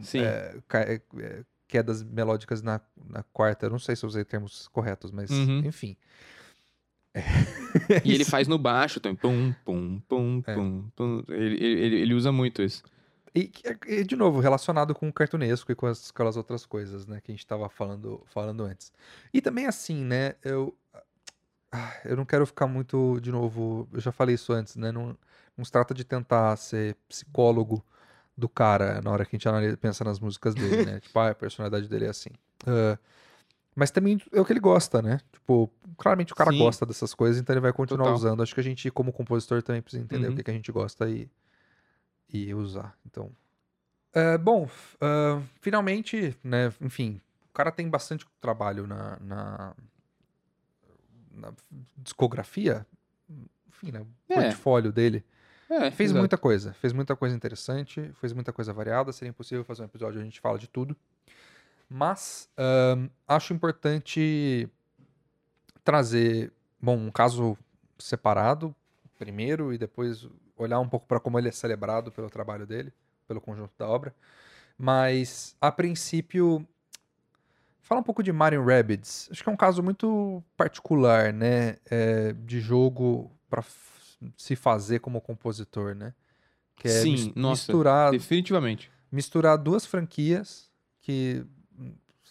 Sim. É, é, é, quedas melódicas na, na quarta. Eu não sei se eu usei termos corretos, mas Uhum. enfim. E ele faz no baixo também. Pum, pum, pum, É. pum, pum. Ele, ele, ele usa muito isso. E, e, de novo, relacionado com o cartunesco e com as- aquelas outras coisas, né, que a gente tava falando, falando antes. E também assim, né, eu, eu não quero ficar muito, de novo, eu já falei isso antes, né, não, não se trata de tentar ser psicólogo do cara na hora que a gente analisa, pensa nas músicas dele, né, [LAUGHS] tipo, ah, a personalidade dele é assim. Ah, mas também é o que ele gosta, né, tipo, claramente o cara Sim. gosta dessas coisas, então ele vai continuar Total. usando. Acho que a gente, como compositor, também precisa entender o Uhum. que, que a gente gosta e, e usar. Então, é, bom, ah, finalmente, né, enfim, o cara tem bastante trabalho na, na, na discografia, enfim, né, o É. portfólio dele. É, Fez exato. muita coisa, fez muita coisa interessante, fez muita coisa variada, seria impossível fazer um episódio onde a gente fala de tudo. Mas ahn, acho importante trazer, bom, um caso separado primeiro e depois olhar um pouco para como ele é celebrado pelo trabalho dele, pelo conjunto da obra. Mas a princípio fala um pouco de Mario Rabbids. Acho que é um caso muito particular, né, é, de jogo para se fazer como compositor, né? Que é Sim, mis- nossa, misturar Definitivamente. misturar duas franquias que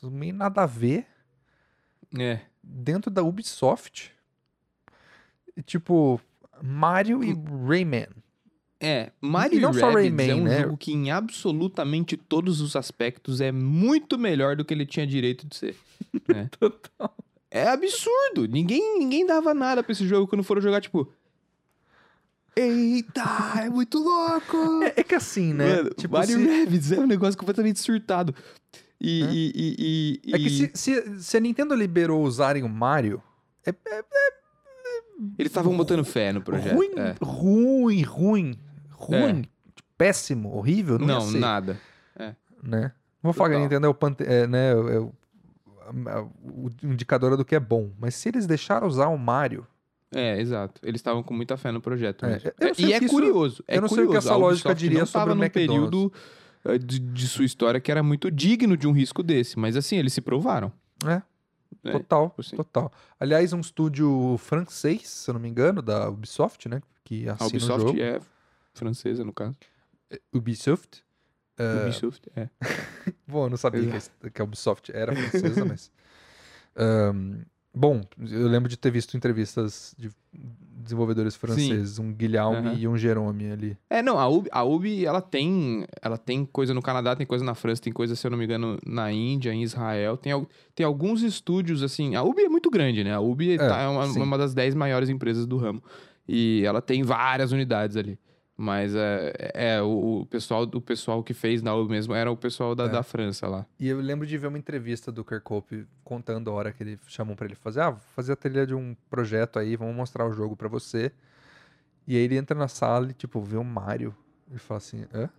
não tem nada a ver É. dentro da Ubisoft. E, Tipo, Mario e Rayman. É, Mario não só Rayman, é um né? jogo que em absolutamente todos os aspectos é muito melhor do que ele tinha direito de ser. [LAUGHS] né? Total. É absurdo. Ninguém, ninguém dava nada pra esse jogo quando foram jogar, tipo... Eita, é muito louco! É, é que assim, né? Mano, tipo, Mario se- Rabbids é um negócio completamente surtado. E... É. e, e, é que se, se, se a Nintendo liberou usarem o Mario, é, é Eles estavam botando fé no projeto. ruim, é. ruim, ruim, ruim, péssimo, horrível, não, Não, nada. né? Vou falar que a Total. Nintendo é o, pante- é, né, é o, o indicador do que é bom. Mas se eles deixaram usar o Mario, É, exato. Eles estavam com muita fé no projeto. É, e é isso- curioso. É eu não sei o que curioso. essa lógica diria sobre o McDonald's. período de, de sua história que era muito digno de um risco desse. Mas assim, eles se provaram. É, É, total, assim. total. Aliás, um estúdio francês, se eu não me engano, da Ubisoft, né? Que A assina o Ubisoft jogo. é francesa, no caso. Ubisoft. É, Ubisoft, é. [LAUGHS] Bom, eu não sabia que, a- que a Ubisoft era francesa, mas. [LAUGHS] Ahn, bom, eu lembro de ter visto entrevistas de desenvolvedores franceses, um Guilherme Aham. e um Jerome ali. É, não, a Ubi, a Ubi, ela tem, ela tem coisa no Canadá, tem coisa na França, tem coisa, se eu não me engano, na Índia, em Israel. Tem, tem alguns estúdios, assim, a Ubi é muito grande, né? A Ubi tá- é uma, sim. uma das 10 maiores empresas do ramo. E ela tem várias unidades ali. Mas é, é o, o pessoal, o pessoal que fez na Ubi mesmo era o pessoal da, É. da França lá. E eu lembro de ver uma entrevista do Kirkhope contando a hora que ele chamou pra ele fazer, ah, vou fazer a trilha de um projeto aí, vamos mostrar o jogo pra você. E aí ele entra na sala e, tipo, vê o Mario. Ele fala assim, hã?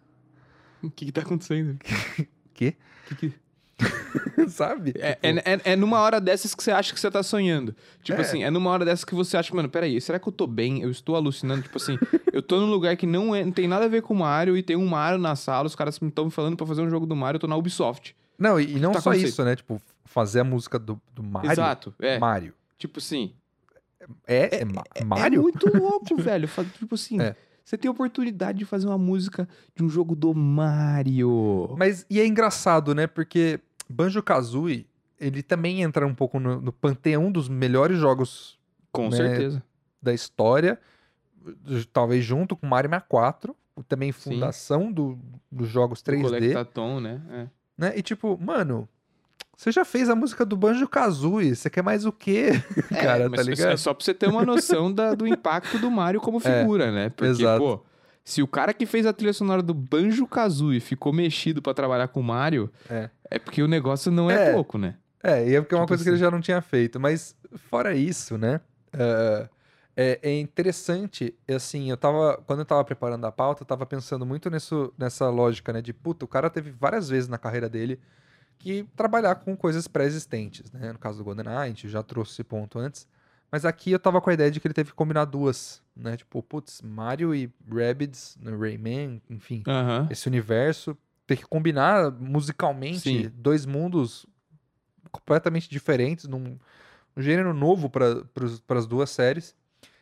O que que tá acontecendo? Quê? [LAUGHS] Que que- [LAUGHS] Sabe? É, Tipo, é, é- é numa hora dessas que você acha que você tá sonhando. Tipo É. assim, é numa hora dessas que você acha, mano, peraí, será que eu tô bem? Eu estou alucinando. Tipo assim, eu tô num lugar que não, é, não tem nada a ver com o Mario e tem um Mario na sala, os caras estão me falando pra fazer um jogo do Mario, eu tô na Ubisoft. Não, e, e não tá só isso, né? Tipo, fazer a música do, do Mario. Exato, é. Mario. Tipo assim, É, é, Ma- é Mario? muito [LAUGHS] louco, velho. Tipo assim, É. você tem a oportunidade de fazer uma música de um jogo do Mario. Mas, e é engraçado, né? Porque Banjo-Kazooie, ele também entra um pouco no, no panteão dos melhores jogos Com né, certeza. da história, talvez junto com Mario 64, o também fundação do, dos jogos O 3D, Collectathon, né? É. né? E tipo, mano, Você já fez a música do Banjo Kazooie, você quer mais o quê, É, [LAUGHS] cara, tá ligado? É só pra você ter uma noção da- do impacto do Mario como figura, né? Porque, exato. pô, se o cara que fez a trilha sonora do Banjo Kazooie ficou mexido pra trabalhar com o Mario, É. é porque o negócio não é, É. pouco, né? É, e é porque é uma Tipo coisa que ele assim. já não tinha feito. Mas, fora isso, né? eh, é, é interessante, assim, eu tava. Quando eu tava preparando a pauta, eu tava pensando muito nisso, nessa lógica, né? De puta, o cara teve várias vezes na carreira dele que trabalhar com coisas pré-existentes, né? No caso do GoldenEye, a gente já trouxe esse ponto antes. Mas aqui eu tava com a ideia de que ele teve que combinar duas, né? Tipo, putz, Mario e Rabbids, né, Rayman, enfim Aham. esse universo, ter que combinar musicalmente Sim. dois mundos completamente diferentes, num um gênero novo para as duas séries.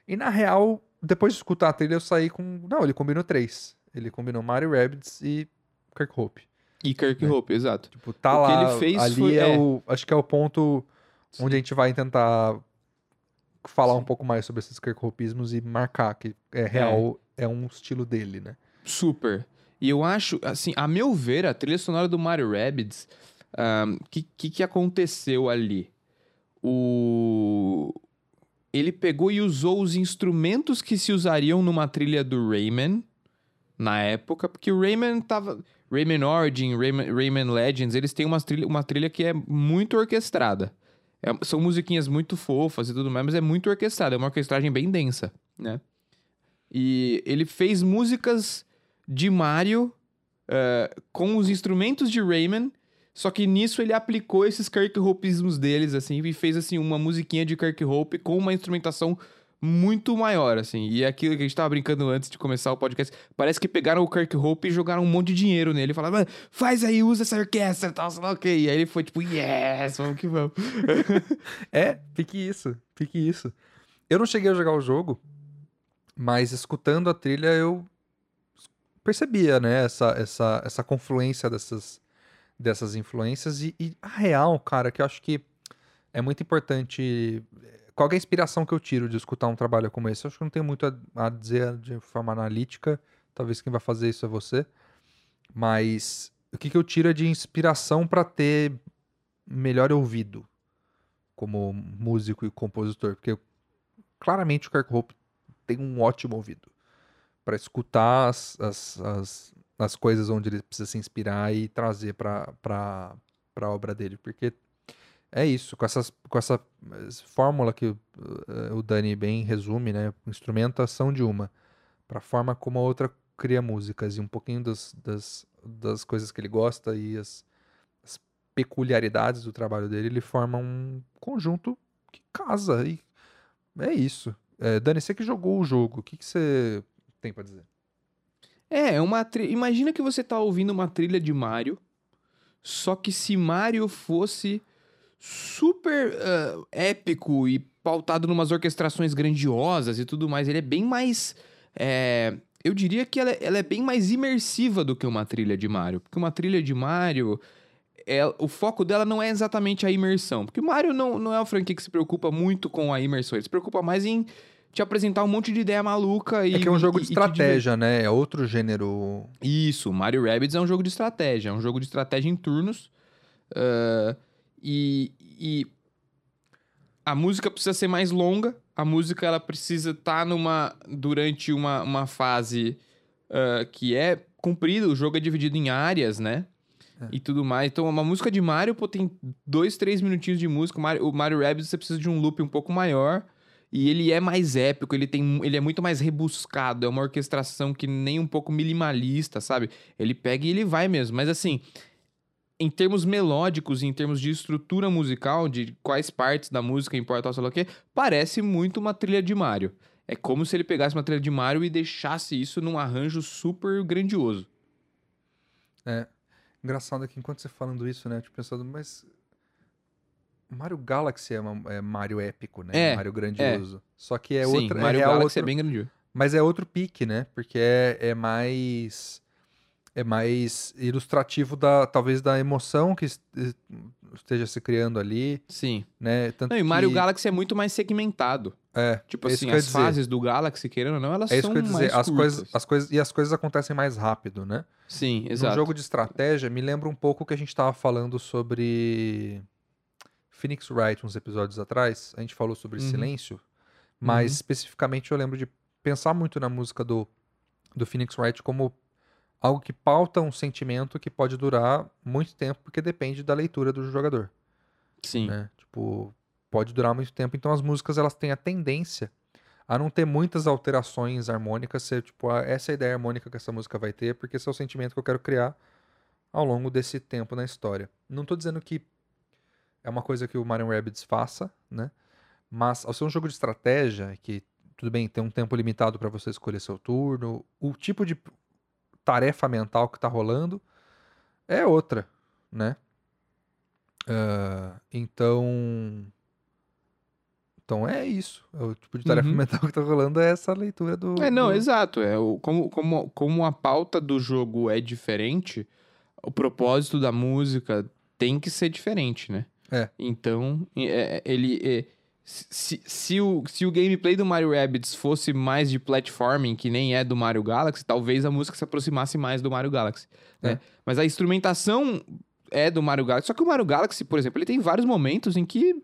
E na real, depois de escutar a trilha, eu saí com. Não, ele combinou três. Ele combinou Mario Rabbids e Kirk Hope. E Kirk É. Hope, exato. Tipo, tá O que lá. ele fez ali foi- é, é. o. Acho que é o ponto onde a gente vai tentar falar um pouco mais sobre esses Kirk Hopeismos e marcar que é real, é um estilo dele, né? Super. E eu acho, assim, a meu ver, a trilha sonora do Mario Rabbids, o que, que, que aconteceu ali? O... Ele pegou e usou os instrumentos que se usariam numa trilha do Rayman, na época, porque o Rayman tava... Rayman Origin, Rayman, Rayman Legends, eles têm uma trilha, uma trilha que é muito orquestrada. É- são musiquinhas muito fofas e tudo mais, mas é muito orquestrada, é uma orquestragem bem densa, né? E ele fez músicas de Mario eh, com os instrumentos de Rayman, só que nisso ele aplicou esses Kirk Hopeismos deles, assim, e fez, assim, uma musiquinha de Kirk Hope com uma instrumentação muito maior, assim. E é aquilo que a gente tava brincando antes de começar o podcast. Parece que pegaram o Kirk Hope e jogaram um monte de dinheiro nele. Falaram, "Mano, faz aí, usa essa orquestra e tal, sei lá o quê. E aí ele foi tipo, yes, vamos que vamos. [LAUGHS] É, fique isso, fique isso. Eu não cheguei a jogar o jogo, mas escutando a trilha eu percebia, né, essa, essa, essa confluência dessas, dessas influências e, e a real, cara, que eu acho que é muito importante. Qual é a inspiração que eu tiro de escutar um trabalho como esse? Eu acho que não tenho muito a, a dizer de forma analítica. Talvez quem vai fazer isso é você. Mas o que, que eu tiro é de inspiração para ter melhor ouvido como músico e compositor? Porque claramente o Kirk Hope tem um ótimo ouvido para escutar as, as, as, as coisas onde ele precisa se inspirar e trazer para a obra dele. Porque é isso, com, essas, com essa eh, fórmula que eh, o Dani bem resume, né? Instrumentação de uma, para a forma como a outra cria músicas e um pouquinho das, das, das coisas que ele gosta e as, as peculiaridades do trabalho dele, ele forma um conjunto que casa. E é isso. É, Dani, você que jogou o jogo, o que, que você tem pra dizer? É, é uma tri... imagina que você tá ouvindo uma trilha de Mario, só que se Mario fosse super ah, épico e pautado numas orquestrações grandiosas e tudo mais, ele é bem mais. é, Eu diria que ela, é- ela é bem mais imersiva do que uma trilha de Mario. Porque uma trilha de Mario. é- o foco dela não é exatamente a imersão. Porque o Mario não, não é uma franquia que se preocupa muito com a imersão. Ele se preocupa mais em te apresentar um monte de ideia maluca e. É que é um jogo e- de estratégia, né? É outro gênero. Isso, Mario Rabbids é um jogo de estratégia, é um jogo de estratégia em turnos. ah, e, e a música precisa ser mais longa, a música ela precisa estar numa durante uma, uma fase ah, que é comprida, o jogo é dividido em áreas, né? É. E tudo mais. Então, uma música de Mario, pô, tem dois, três minutinhos de música. O Mario, o Mario Rabbids você precisa de um loop um pouco maior. E ele é mais épico, ele, tem, ele é muito mais rebuscado. É uma orquestração que nem um pouco minimalista, sabe? Ele pega e ele vai mesmo. Mas assim, em termos melódicos, em termos de estrutura musical, de quais partes da música importam, sei lá o quê, parece muito uma trilha de Mario. É como se ele pegasse uma trilha de Mario e deixasse isso num arranjo super grandioso. Engraçado que enquanto você falando isso, né? Eu tinha pensado, mas. Mario Galaxy é, uma- é Mario épico, né? É, Mario grandioso. Só que é Sim, outra. Mario é Galaxy é outro- bem grandioso. Mas é outro pique, né? Porque é, é mais. É mais ilustrativo da talvez da emoção que es- esteja se criando ali, Sim. né? Tanto Não, e Mario que- Galaxy é muito mais segmentado. É, Tipo é assim, as fases do Galaxy, querendo ou não, elas É isso são que eu ia dizer. As coisas, as coisas, e as coisas acontecem mais rápido, né? Sim, exato. jogo de estratégia, me lembra um pouco o que a gente tava falando sobre Phoenix Wright uns episódios atrás. A gente falou sobre Uhum. silêncio, mas Uhum. especificamente eu lembro de pensar muito na música do, do Phoenix Wright como algo que pauta um sentimento que pode durar muito tempo, porque depende da leitura do jogador. Sim. né? Tipo, pode durar muito tempo. Então as músicas elas têm a tendência a não ter muitas alterações harmônicas, ser tipo, ah, essa é a ideia harmônica que essa música vai ter, porque esse é o sentimento que eu quero criar ao longo desse tempo na história. Não tô dizendo que é uma coisa que o Mario Rabbids faça, né? Mas ao ser um jogo de estratégia, que tudo bem, tem um tempo limitado para você escolher seu turno, o tipo de tarefa mental que tá rolando é outra, né? Ah, então. Então é isso. É O tipo de tarefa Uhum. mental que tá rolando é essa leitura do. É, não, do- exato. É, o, como, como, como a pauta do jogo é diferente, o propósito da música tem que ser diferente, né? É. Então, é, é, ele. é, se, se, o, se o gameplay do Mario Rabbids fosse mais de platforming, que nem é do Mario Galaxy, talvez a música se aproximasse mais do Mario Galaxy. né? É. Mas a instrumentação é do Mario Galaxy. Só que o Mario Galaxy, por exemplo, ele tem vários momentos em que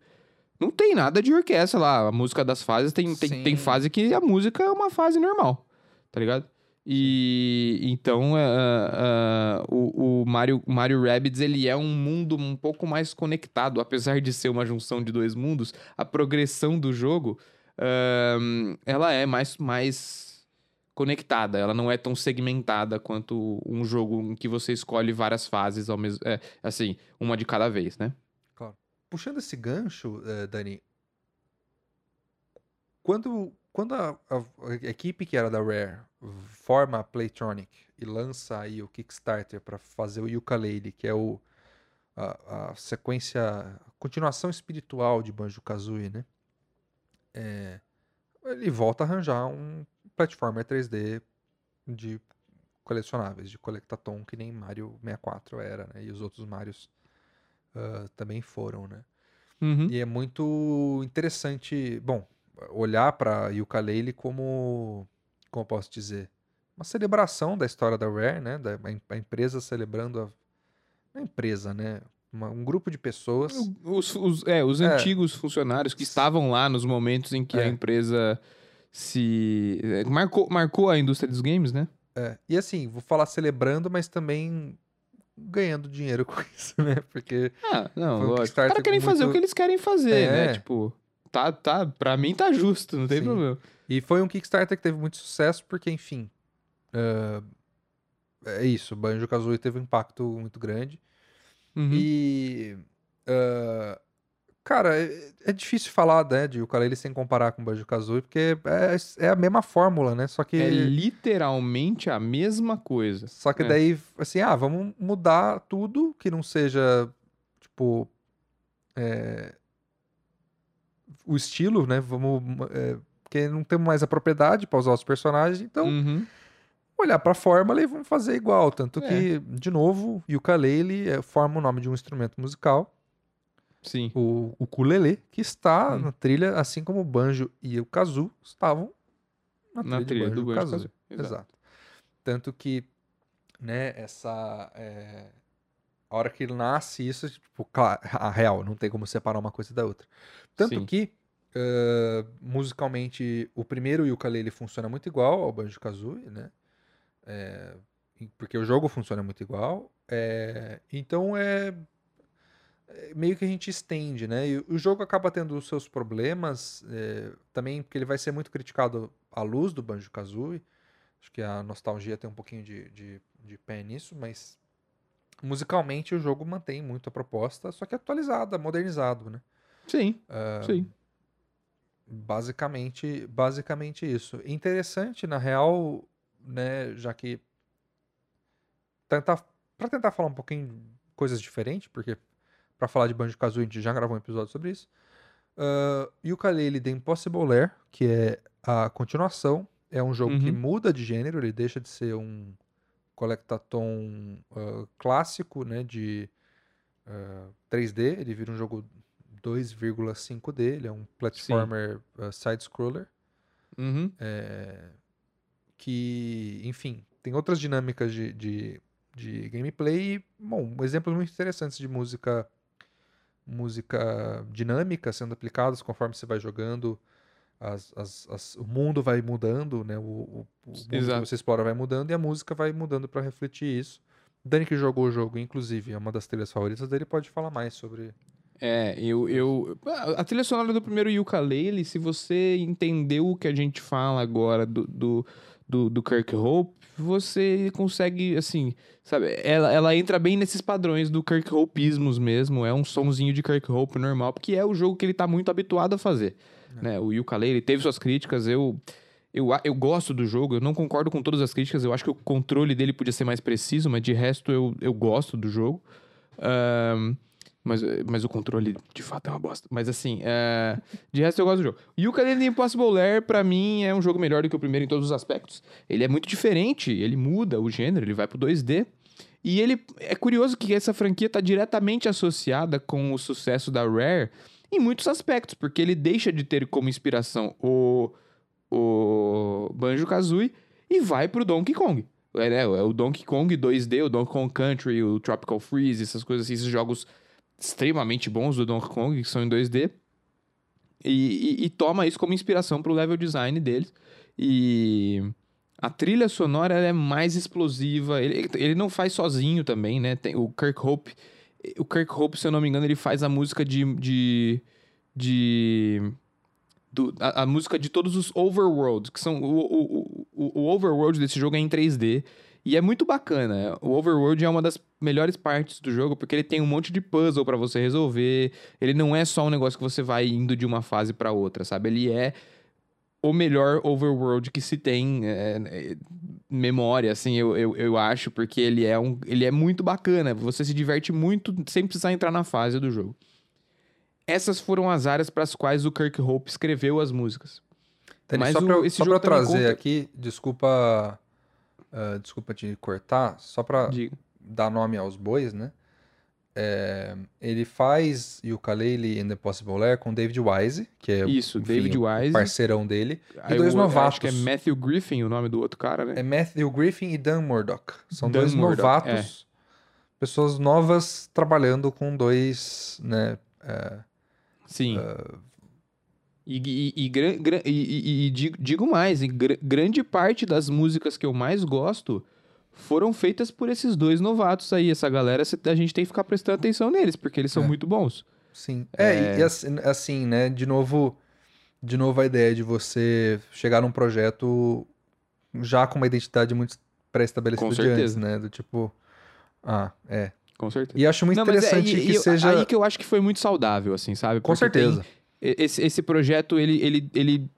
não tem nada de orquestra lá. A música das fases tem, tem, tem fase que a música é uma fase normal, tá ligado? E então ah, ah, o, o Mario, Mario Rabbids ele é um mundo um pouco mais conectado, apesar de ser uma junção de dois mundos, a progressão do jogo ahn, ela é mais, mais conectada, ela não é tão segmentada quanto um jogo em que você escolhe várias fases ao mesmo, é, assim, uma de cada vez, né? Puxando esse gancho, Dani, quando, quando a, a- a equipe que era da Rare forma a Playtronic e lança aí o Kickstarter para fazer o Yooka-Laylee, que é o, a, a sequência, a continuação espiritual de Banjo-Kazooie, né? É, ele volta a arranjar um platformer 3D de colecionáveis, de colectatom, que nem Mario 64 era, né? E os outros Marios ah, também foram, né? Uhum. E é muito interessante, bom, olhar para Yooka-Laylee como, como eu posso dizer, uma celebração da história da Rare, né? Da, a em- a empresa celebrando a, a empresa, né? Uma- um grupo de pessoas. Os, os- é, os É. antigos funcionários que estavam lá nos momentos em que a É. empresa se. é, Marcou, marcou a indústria dos games, né? é, e assim, vou falar celebrando, mas também ganhando dinheiro [LAUGHS] com isso, né? Porque Ah, não, lógico. Os caras querem com fazer muito- o que eles querem fazer, né? É. Tipo, tá, tá, pra mim tá justo, não tem Sim. problema. E foi um Kickstarter que teve muito sucesso, porque, enfim. ah, é isso, Banjo-Kazooie teve um impacto muito grande. Uhum. E. ah, cara, é, é difícil falar né, de ukulele sem comparar com Banjo-Kazooie, porque é, é a mesma fórmula, né? Só que. É literalmente a mesma coisa. Só que É. daí, assim, ah, vamos mudar tudo que não seja, tipo. é, o estilo, né? Vamos. é, porque não temos mais a propriedade para usar os personagens, então Uhum. olhar para a fórmula e vamos fazer igual. Tanto É. que, de novo, ukulele é, forma o nome de um instrumento musical, Sim. o ukulele, que está Hum. na trilha, assim como o banjo e o kazoo estavam na trilha, Na trilha do Banjo kazoo. Exato. Exato. Tanto que, né, essa. é, a hora que nasce isso, tipo, claro, a real, não tem como separar uma coisa da outra. Tanto Sim. que, eh, musicalmente, o primeiro ukulele funciona muito igual ao Banjo Kazooie, né? É, porque o jogo funciona muito igual. é, então é, é meio que a gente estende, né? E o jogo acaba tendo os seus problemas, é, também porque ele vai ser muito criticado à luz do Banjo Kazooie. Acho que a nostalgia tem um pouquinho de, de, de pé nisso, mas musicalmente o jogo mantém muito a proposta, só que atualizada, modernizado, né? Sim, Ah, sim. Basicamente, basicamente isso. Interessante, na real, né, já que tentar para tentar falar um pouquinho de coisas diferentes, porque para falar de Banjo-Kazooie a gente já gravou um episódio sobre isso. Uh, Yooka-Laylee The Impossible Lair, que é a continuação, é um jogo que Uhum. muda de gênero, ele deixa de ser um collectathon uh, clássico, né, de uh, 3D, ele vira um jogo 2,5D, ele é um platformer uh, side-scroller. Uhum. é, que, enfim, tem outras dinâmicas de, de, de gameplay e, bom, exemplos muito interessantes de música música dinâmica sendo aplicadas conforme você vai jogando. As, as, as- o mundo vai mudando, né? O, o, o mundo que Exato. você explora vai mudando e a música vai mudando para refletir isso. Dani que jogou o jogo, inclusive, é uma das trilhas favoritas dele, pode falar mais sobre. É, eu, eu. A trilha sonora do primeiro Yooka-Laylee, se você entendeu o que a gente fala agora do, do, do, do Kirk Hope, você consegue, assim, sabe? Ela, ela entra bem nesses padrões do Kirk Hopeismos mesmo. É um sonzinho de Kirk Hope normal, porque é o jogo que ele tá muito habituado a fazer. Né? O Yooka-Laylee teve suas críticas, eu. Eu, eu gosto do jogo, eu não concordo com todas as críticas, eu acho que o controle dele podia ser mais preciso, mas de resto eu, eu gosto do jogo. Ahn, mas, mas o controle, de fato, é uma bosta. Mas assim, é, de resto eu gosto do jogo. E o Calendar Impossible Lair, pra mim, é um jogo melhor do que o primeiro em todos os aspectos. Ele é muito diferente, ele muda o gênero, ele vai pro 2D. E ele é curioso que essa franquia tá diretamente associada com o sucesso da Rare em muitos aspectos, porque ele deixa de ter como inspiração o, o Banjo-Kazooie e vai pro Donkey Kong. É, né, é o Donkey Kong 2D, o Donkey Kong Country, o Tropical Freeze, essas coisas assim, esses jogos extremamente bons do Donkey Kong, que são em 2D. E, e- e toma isso como inspiração pro level design deles. E a trilha sonora é mais explosiva. Ele, ele não faz sozinho também, né? Tem o Kirk Hope. O Kirk Hope, se eu não me engano, ele faz a música de. de, de do- a, a música de todos os overworlds, que são. O, o, o, o overworld desse jogo é em 3D. E é muito bacana. O overworld é uma das melhores partes do jogo, porque ele tem um monte de puzzle pra você resolver. Ele não é só um negócio que você vai indo de uma fase pra outra, sabe? Ele é o melhor overworld que se tem é, é, memória, assim, eu, eu, eu acho, porque ele é, um, ele é muito bacana. Você se diverte muito sem precisar entrar na fase do jogo. Essas foram as áreas para as quais o Kirk Hope escreveu as músicas. Mas só eu- esse só jogo trazer conta- aqui, desculpa. ah, desculpa te cortar, só pra Diga. dar nome aos bois, né? É, ele faz Yooka-Laylee and the Possible Lair com David Wise, que é Isso, enfim, David o Wise. parceirão dele. Aí dois o- novatos. Acho que é Matthew Griffin o nome do outro cara, né? É Matthew Griffin e Dan Murdoch. São Dan dois Murdoch, novatos, pessoas novas trabalhando com dois, né? é, Sim. E, e, e, e- e- e digo, mais, e gra- grande parte das músicas que eu mais gosto foram feitas por esses dois novatos aí. Essa galera, a gente tem que ficar prestando atenção neles, porque eles são É. muito bons. sim. É, e- É. e assim, assim, né? De novo, de novo a ideia de você chegar num projeto já com uma identidade muito pré-estabelecida Com de antes, né? Do tipo, ah, é. Com certeza. E acho muito Não, é- interessante e- que e eu- seja Aí que eu acho que foi muito saudável, assim, sabe? com Porque tem- certeza. E- Esse, esse projeto, ele, ele, ele,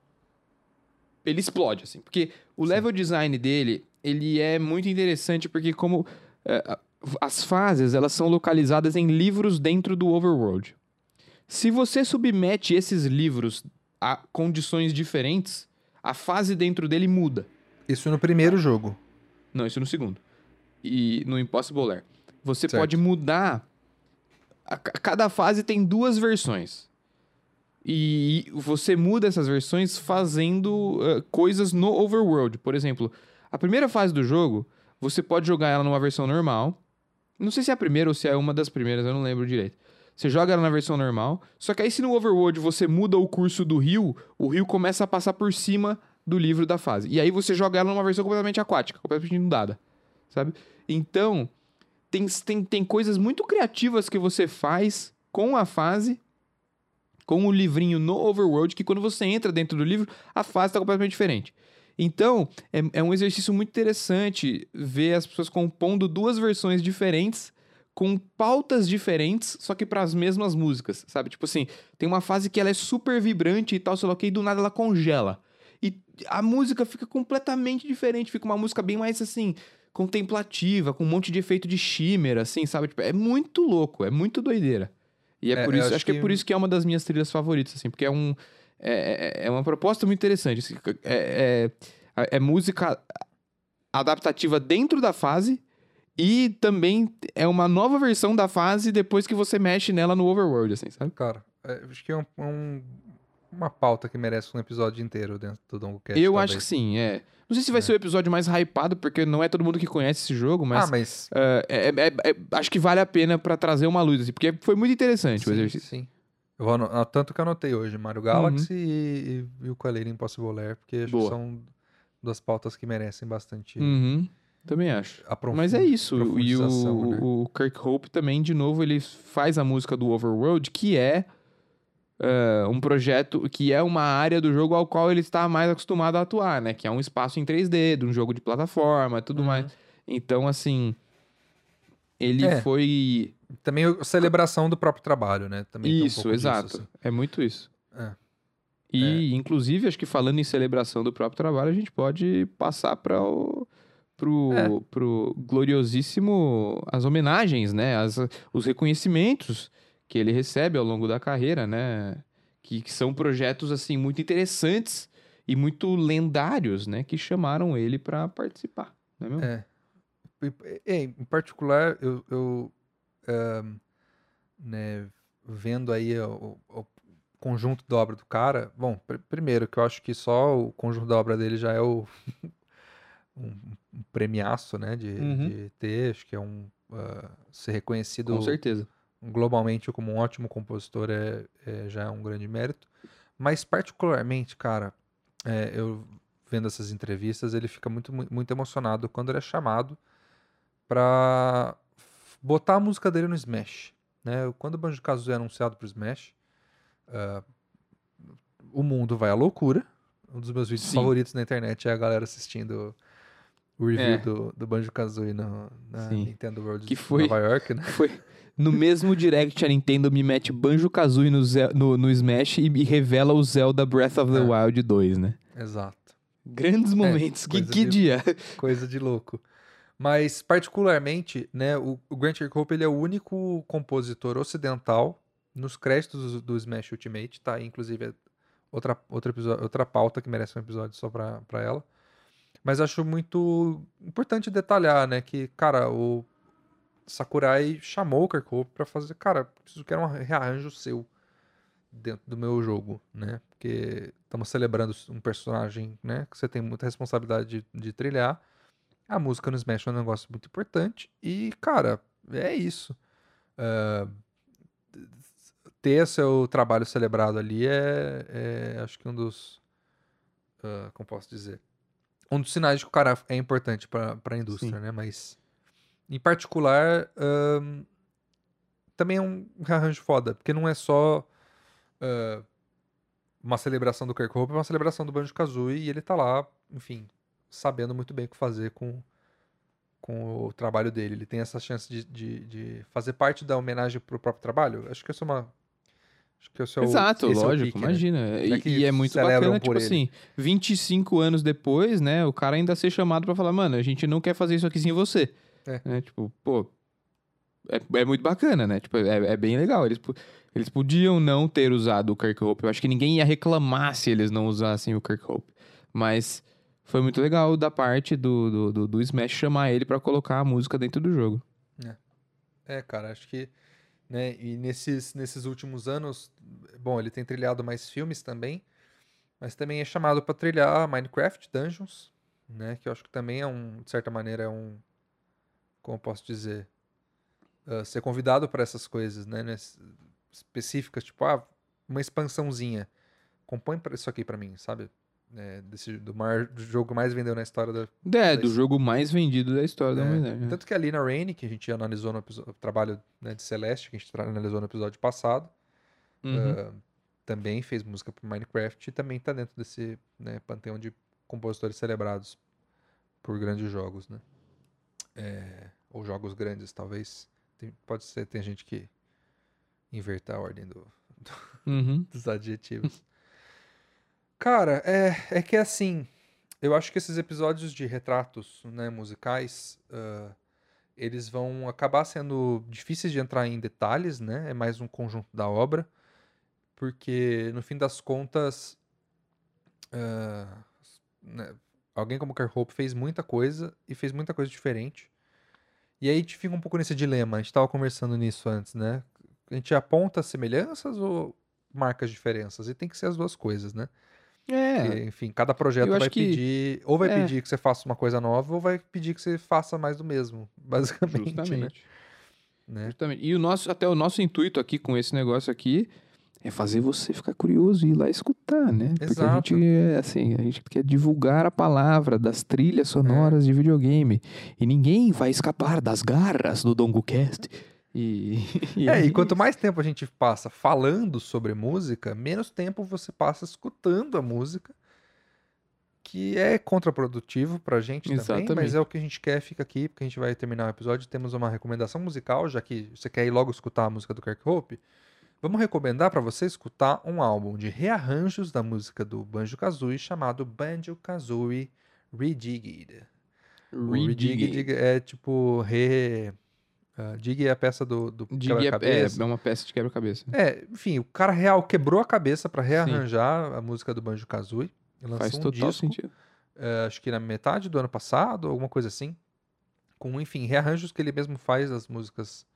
ele explode, assim. Porque o Sim. level design dele, ele é muito interessante, porque como é, as fases, elas são localizadas em livros dentro do overworld. Se você submete esses livros a condições diferentes, a fase dentro dele muda. Isso no primeiro jogo. Não, isso no segundo. E no Impossible Lair. Você Certo. pode mudar. a ca- cada fase tem duas versões. E você muda essas versões fazendo eh, coisas no overworld. Por exemplo, a primeira fase do jogo, você pode jogar ela numa versão normal. Não sei se é a primeira ou se é uma das primeiras, eu não lembro direito. Você joga ela na versão normal. Só que aí, se no overworld você muda o curso do rio, o rio começa a passar por cima do livro da fase. E aí você joga ela numa versão completamente aquática, completamente inundada. Sabe? Então, tem, tem, tem coisas muito criativas que você faz com a fase, com o livrinho no overworld, que quando você entra dentro do livro, a fase está completamente diferente. Então, é, é um exercício muito interessante ver as pessoas compondo duas versões diferentes com pautas diferentes, só que para as mesmas músicas, sabe? Tipo assim, tem uma fase que ela é super vibrante e tal, sei lá o que, e do nada ela congela. E a música fica completamente diferente, fica uma música bem mais assim, contemplativa, com um monte de efeito de shimmer, assim, sabe? Tipo, é muito louco, é muito doideira. E é, É, por isso, acho acho que... é que- por isso que é uma das minhas trilhas favoritas, assim, porque é um. É, é- é uma proposta muito interessante. assim, É, é, é música adaptativa dentro da fase e também é uma nova versão da fase depois que você mexe nela no overworld, assim, sabe? Cara, é, acho que é um, um- uma pauta que merece um episódio inteiro dentro do Dongcast. Eu talvez. acho que sim, é. Não sei se vai É. ser o episódio mais hypado, porque não é todo mundo que conhece esse jogo, mas, ah, mas. é- é- é- acho que vale a pena pra trazer uma luz, assim, porque foi muito interessante o Sim, exercício. sim. Eu vou ano- ah, tanto que eu anotei hoje Mario Galaxy e, e, e o Coelho Impossible Lair, porque acho que Boa. são duas pautas que merecem bastante Uhum, também acho. Mas é isso. E o, né? o Kirk Hope também, de novo, ele faz a música do Overworld, que é ah, um projeto, que é uma área do jogo ao qual ele está mais acostumado a atuar, né? Que é um espaço em 3D, de um jogo de plataforma, tudo Uhum. mais. Então, assim, ele É. foi... Também a celebração do próprio trabalho, né? Também tem um isso, pouco disso, exato. assim. É muito isso. É. E, inclusive, acho que falando em celebração do próprio trabalho, a gente pode passar para o pro, É. pro gloriosíssimo as homenagens, né? As, os reconhecimentos que ele recebe ao longo da carreira, né? Que, que são projetos assim muito interessantes e muito lendários, né? Que chamaram ele para participar, não é mesmo? É. Em particular, eu, eu né, vendo aí o, o conjunto da obra do cara, bom, pr- primeiro que eu acho que só o conjunto da obra dele já é o [LAUGHS] um, um premiaço, né, de, Uhum. de ter, acho que é um ah, ser reconhecido Com certeza. globalmente como um ótimo compositor é, é- já é um grande mérito. Mas particularmente, cara, é, eu vendo essas entrevistas, ele fica muito, mu- muito emocionado quando ele é chamado pra f- botar a música dele no Smash. Né? Quando o Banjo-Kazooie é anunciado pro Smash, ah, o mundo vai à loucura. Um dos meus vídeos Sim. favoritos na internet é a galera assistindo o review É. do, do Banjo-Kazooie no- na Sim. Nintendo World Que foi- Nova York, né? [LAUGHS] Foi no mesmo direct a Nintendo me mete Banjo-Kazooie no, no, no Smash e me revela o Zelda Breath of the É. Wild 2, né? Exato. Grandes momentos. que coisa que de- dia. Coisa de louco. Mas, particularmente, né, o, o Grant Kirkhope ele é o único compositor ocidental nos créditos do, do Smash Ultimate, tá? Inclusive, é outra, outra, outra pauta que merece um episódio só pra, pra ela. Mas acho muito importante detalhar, né, que, cara, o Sakurai chamou o Kirkhope pra fazer, cara, preciso que era um rearranjo seu dentro do meu jogo, né? Porque estamos celebrando um personagem, né? Que você tem muita responsabilidade de, de trilhar. A música no Smash é um negócio muito importante. E, cara, é isso. Ah, ter seu trabalho celebrado ali é, é, acho que um dos. ah, como posso dizer? Um dos sinais de que o cara é importante para a indústria, Sim. né? Mas, em particular, também é um arranjo foda, porque não é só ah, uma celebração do Kirk Hope, é uma celebração do Banjo-Kazooie e ele tá lá, enfim, sabendo muito bem o que fazer com, com o trabalho dele. Ele tem essa chance de, de, de fazer parte da homenagem pro próprio trabalho. Acho que isso é uma... Acho que esse é o, Exato, é o lógico, pique, né? imagina. E, É que e é muito bacana, tipo ele. assim, 25 anos depois, né, o cara ainda ser chamado pra falar, mano, a gente não quer fazer isso aqui sem você. É. Né, tipo, pô, é, é muito bacana, né? Tipo, é, é bem legal. Eles, eles podiam não ter usado o Kirk Hope. Eu acho que ninguém ia reclamar se eles não usassem o Kirk Hope. Mas foi muito legal da parte do, do, do, do Smash chamar ele pra colocar a música dentro do jogo. É, cara, acho que, né, e nesses, nesses últimos anos, bom, ele tem trilhado mais filmes também, mas também é chamado pra trilhar Minecraft Dungeons, né, que eu acho que também é um, de certa maneira, é um, como eu posso dizer, ah, ser convidado para essas coisas, né, ness- específicas, tipo, ah, uma expansãozinha, compõe isso aqui pra mim, sabe? É, desse, do, maior, do jogo mais vendeu na história da, É, do Mas- jogo mais vendido da história da é, humanidade. né? Tanto que a Lina Raine, que a gente analisou no episódio, trabalho né, de Celeste, que a gente analisou no episódio passado, Uhum. ah, também fez música para Minecraft e também tá dentro desse né, panteão de compositores celebrados por grandes jogos, né? É, ou jogos grandes, talvez. Tem- pode ser, tem gente que inverta a ordem do- [LAUGHS] Uhum. dos adjetivos. Cara, é, é que assim, eu acho que esses episódios de retratos né, musicais, ah, eles vão acabar sendo difíceis de entrar em detalhes, né? É mais um conjunto da obra, porque no fim das contas, ah, né, alguém como Carl Hope fez muita coisa e fez muita coisa diferente. E aí a gente fica um pouco nesse dilema, a gente estava conversando nisso antes, né? A gente aponta semelhanças ou, marca as diferenças. E tem que ser as duas coisas, né? É, Porque, enfim, cada projeto vai que- pedir, ou vai é. pedir que você faça uma coisa nova, ou vai pedir que você faça mais do mesmo, [LAUGHS] basicamente, né? justamente. né? Justamente. E o nosso, até o nosso intuito aqui com esse negócio aqui é fazer você ficar curioso e ir lá escutar, né? Porque a Exato. gente, é, assim, a gente quer divulgar a palavra das trilhas sonoras de videogame. E ninguém vai escapar das garras do DongoCast. E, [LAUGHS] e É, e quanto mais tempo a gente passa falando sobre música, menos tempo você passa escutando a música, que é contraprodutivo pra gente também, mas Exatamente. é o que a gente quer, fica aqui, porque a gente vai terminar o episódio, temos uma recomendação musical, já que você quer ir logo escutar a música do Kirk Hope, vamos recomendar pra você escutar um álbum de rearranjos da música do Banjo-Kazooie chamado Banjo-Kazooie Redigged. O Redigging. Redigged é tipo re... Uh, dig é a peça do, do é, é, quebra-cabeça. é uma peça de quebra-cabeça. É, enfim, o cara real quebrou a cabeça pra rearranjar a música do Banjo Kazooie. Faz um total disco, sentido. é, acho que na metade do ano passado, alguma coisa assim. Com, enfim, rearranjos que ele mesmo faz das músicas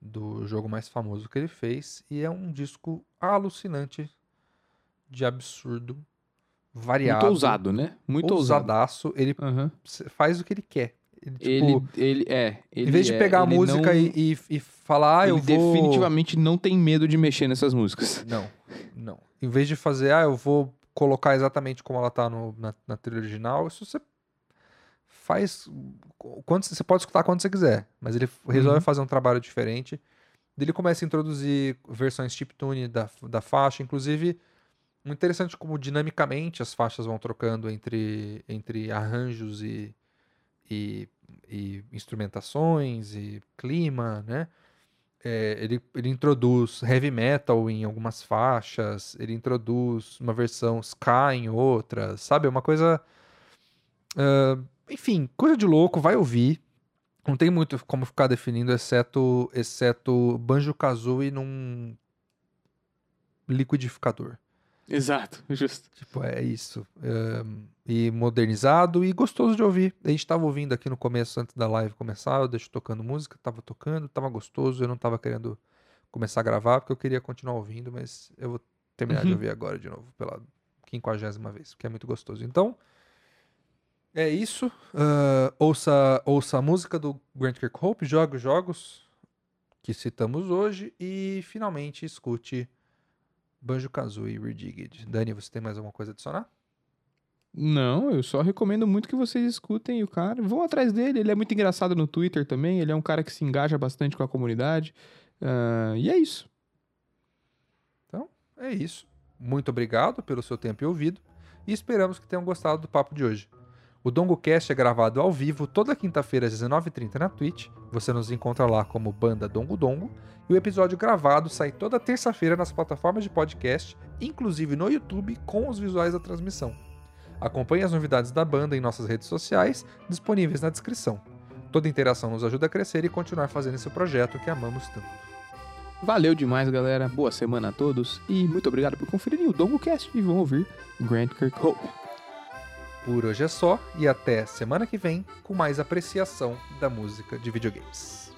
do jogo mais famoso que ele fez. E é um disco alucinante, de absurdo, variado. Muito ousado, né? Muito ousado. ousadaço. Ele Aham. s- faz o que ele quer. Ele, tipo, Ele, ele é. Ele em vez de é- pegar a música não- e, e, falar, ah, eu ele vou... definitivamente não tem medo de mexer nessas músicas. [LAUGHS] Não, não. Em vez de fazer, ah, eu vou colocar exatamente como ela tá no- na, na trilha original, isso você faz. Quando, você pode escutar quando você quiser, mas ele resolve Uhum. fazer um trabalho diferente. Daí Ele começa a introduzir versões chiptune da, da faixa, inclusive. Muito interessante como dinamicamente as faixas vão trocando entre, entre arranjos e, e, e instrumentações e clima, né? É, ele, ele introduz heavy metal em algumas faixas, ele introduz uma versão ska em outras, sabe? É uma coisa. ah, enfim, coisa de louco, vai ouvir. Não tem muito como ficar definindo, exceto, exceto Banjo Kazooie num liquidificador. Exato, [LAUGHS] justo. Tipo, é isso. Ahn, e modernizado e gostoso de ouvir. A gente tava ouvindo aqui no começo, antes da live começar, eu deixo tocando música, tava tocando, tava gostoso, eu não tava querendo começar a gravar, porque eu queria continuar ouvindo, mas eu vou terminar de Uhum. ouvir agora de novo, pela quinquagésima vez, porque é muito gostoso. Então, é isso. Ah, ouça, ouça a música do Grant Kirkhope, jogue os jogos que citamos hoje e finalmente escute Banjo-Kazooie Redigged. Dani, você tem mais alguma coisa a adicionar? Não, eu só recomendo muito que vocês escutem o cara. Vão atrás dele, ele é muito engraçado no Twitter também. Ele é um cara que se engaja bastante com a comunidade. Ah, e é isso. É isso. Muito obrigado pelo seu tempo e ouvido e esperamos que tenham gostado do papo de hoje. O DongoCast é gravado ao vivo toda quinta-feira às 19h30 na Twitch. Você nos encontra lá como Banda Dongo Dongo. E o episódio gravado sai toda terça-feira nas plataformas de podcast, inclusive no YouTube, com os visuais da transmissão. Acompanhe as novidades da banda em nossas redes sociais, disponíveis na descrição. Toda interação nos ajuda a crescer e continuar fazendo esse projeto que amamos tanto. Valeu demais, galera. Boa semana a todos. E muito obrigado por conferirem o DongoCast e vão ouvir Grant Kirkhope. Por hoje é só e até semana que vem com mais apreciação da música de videogames.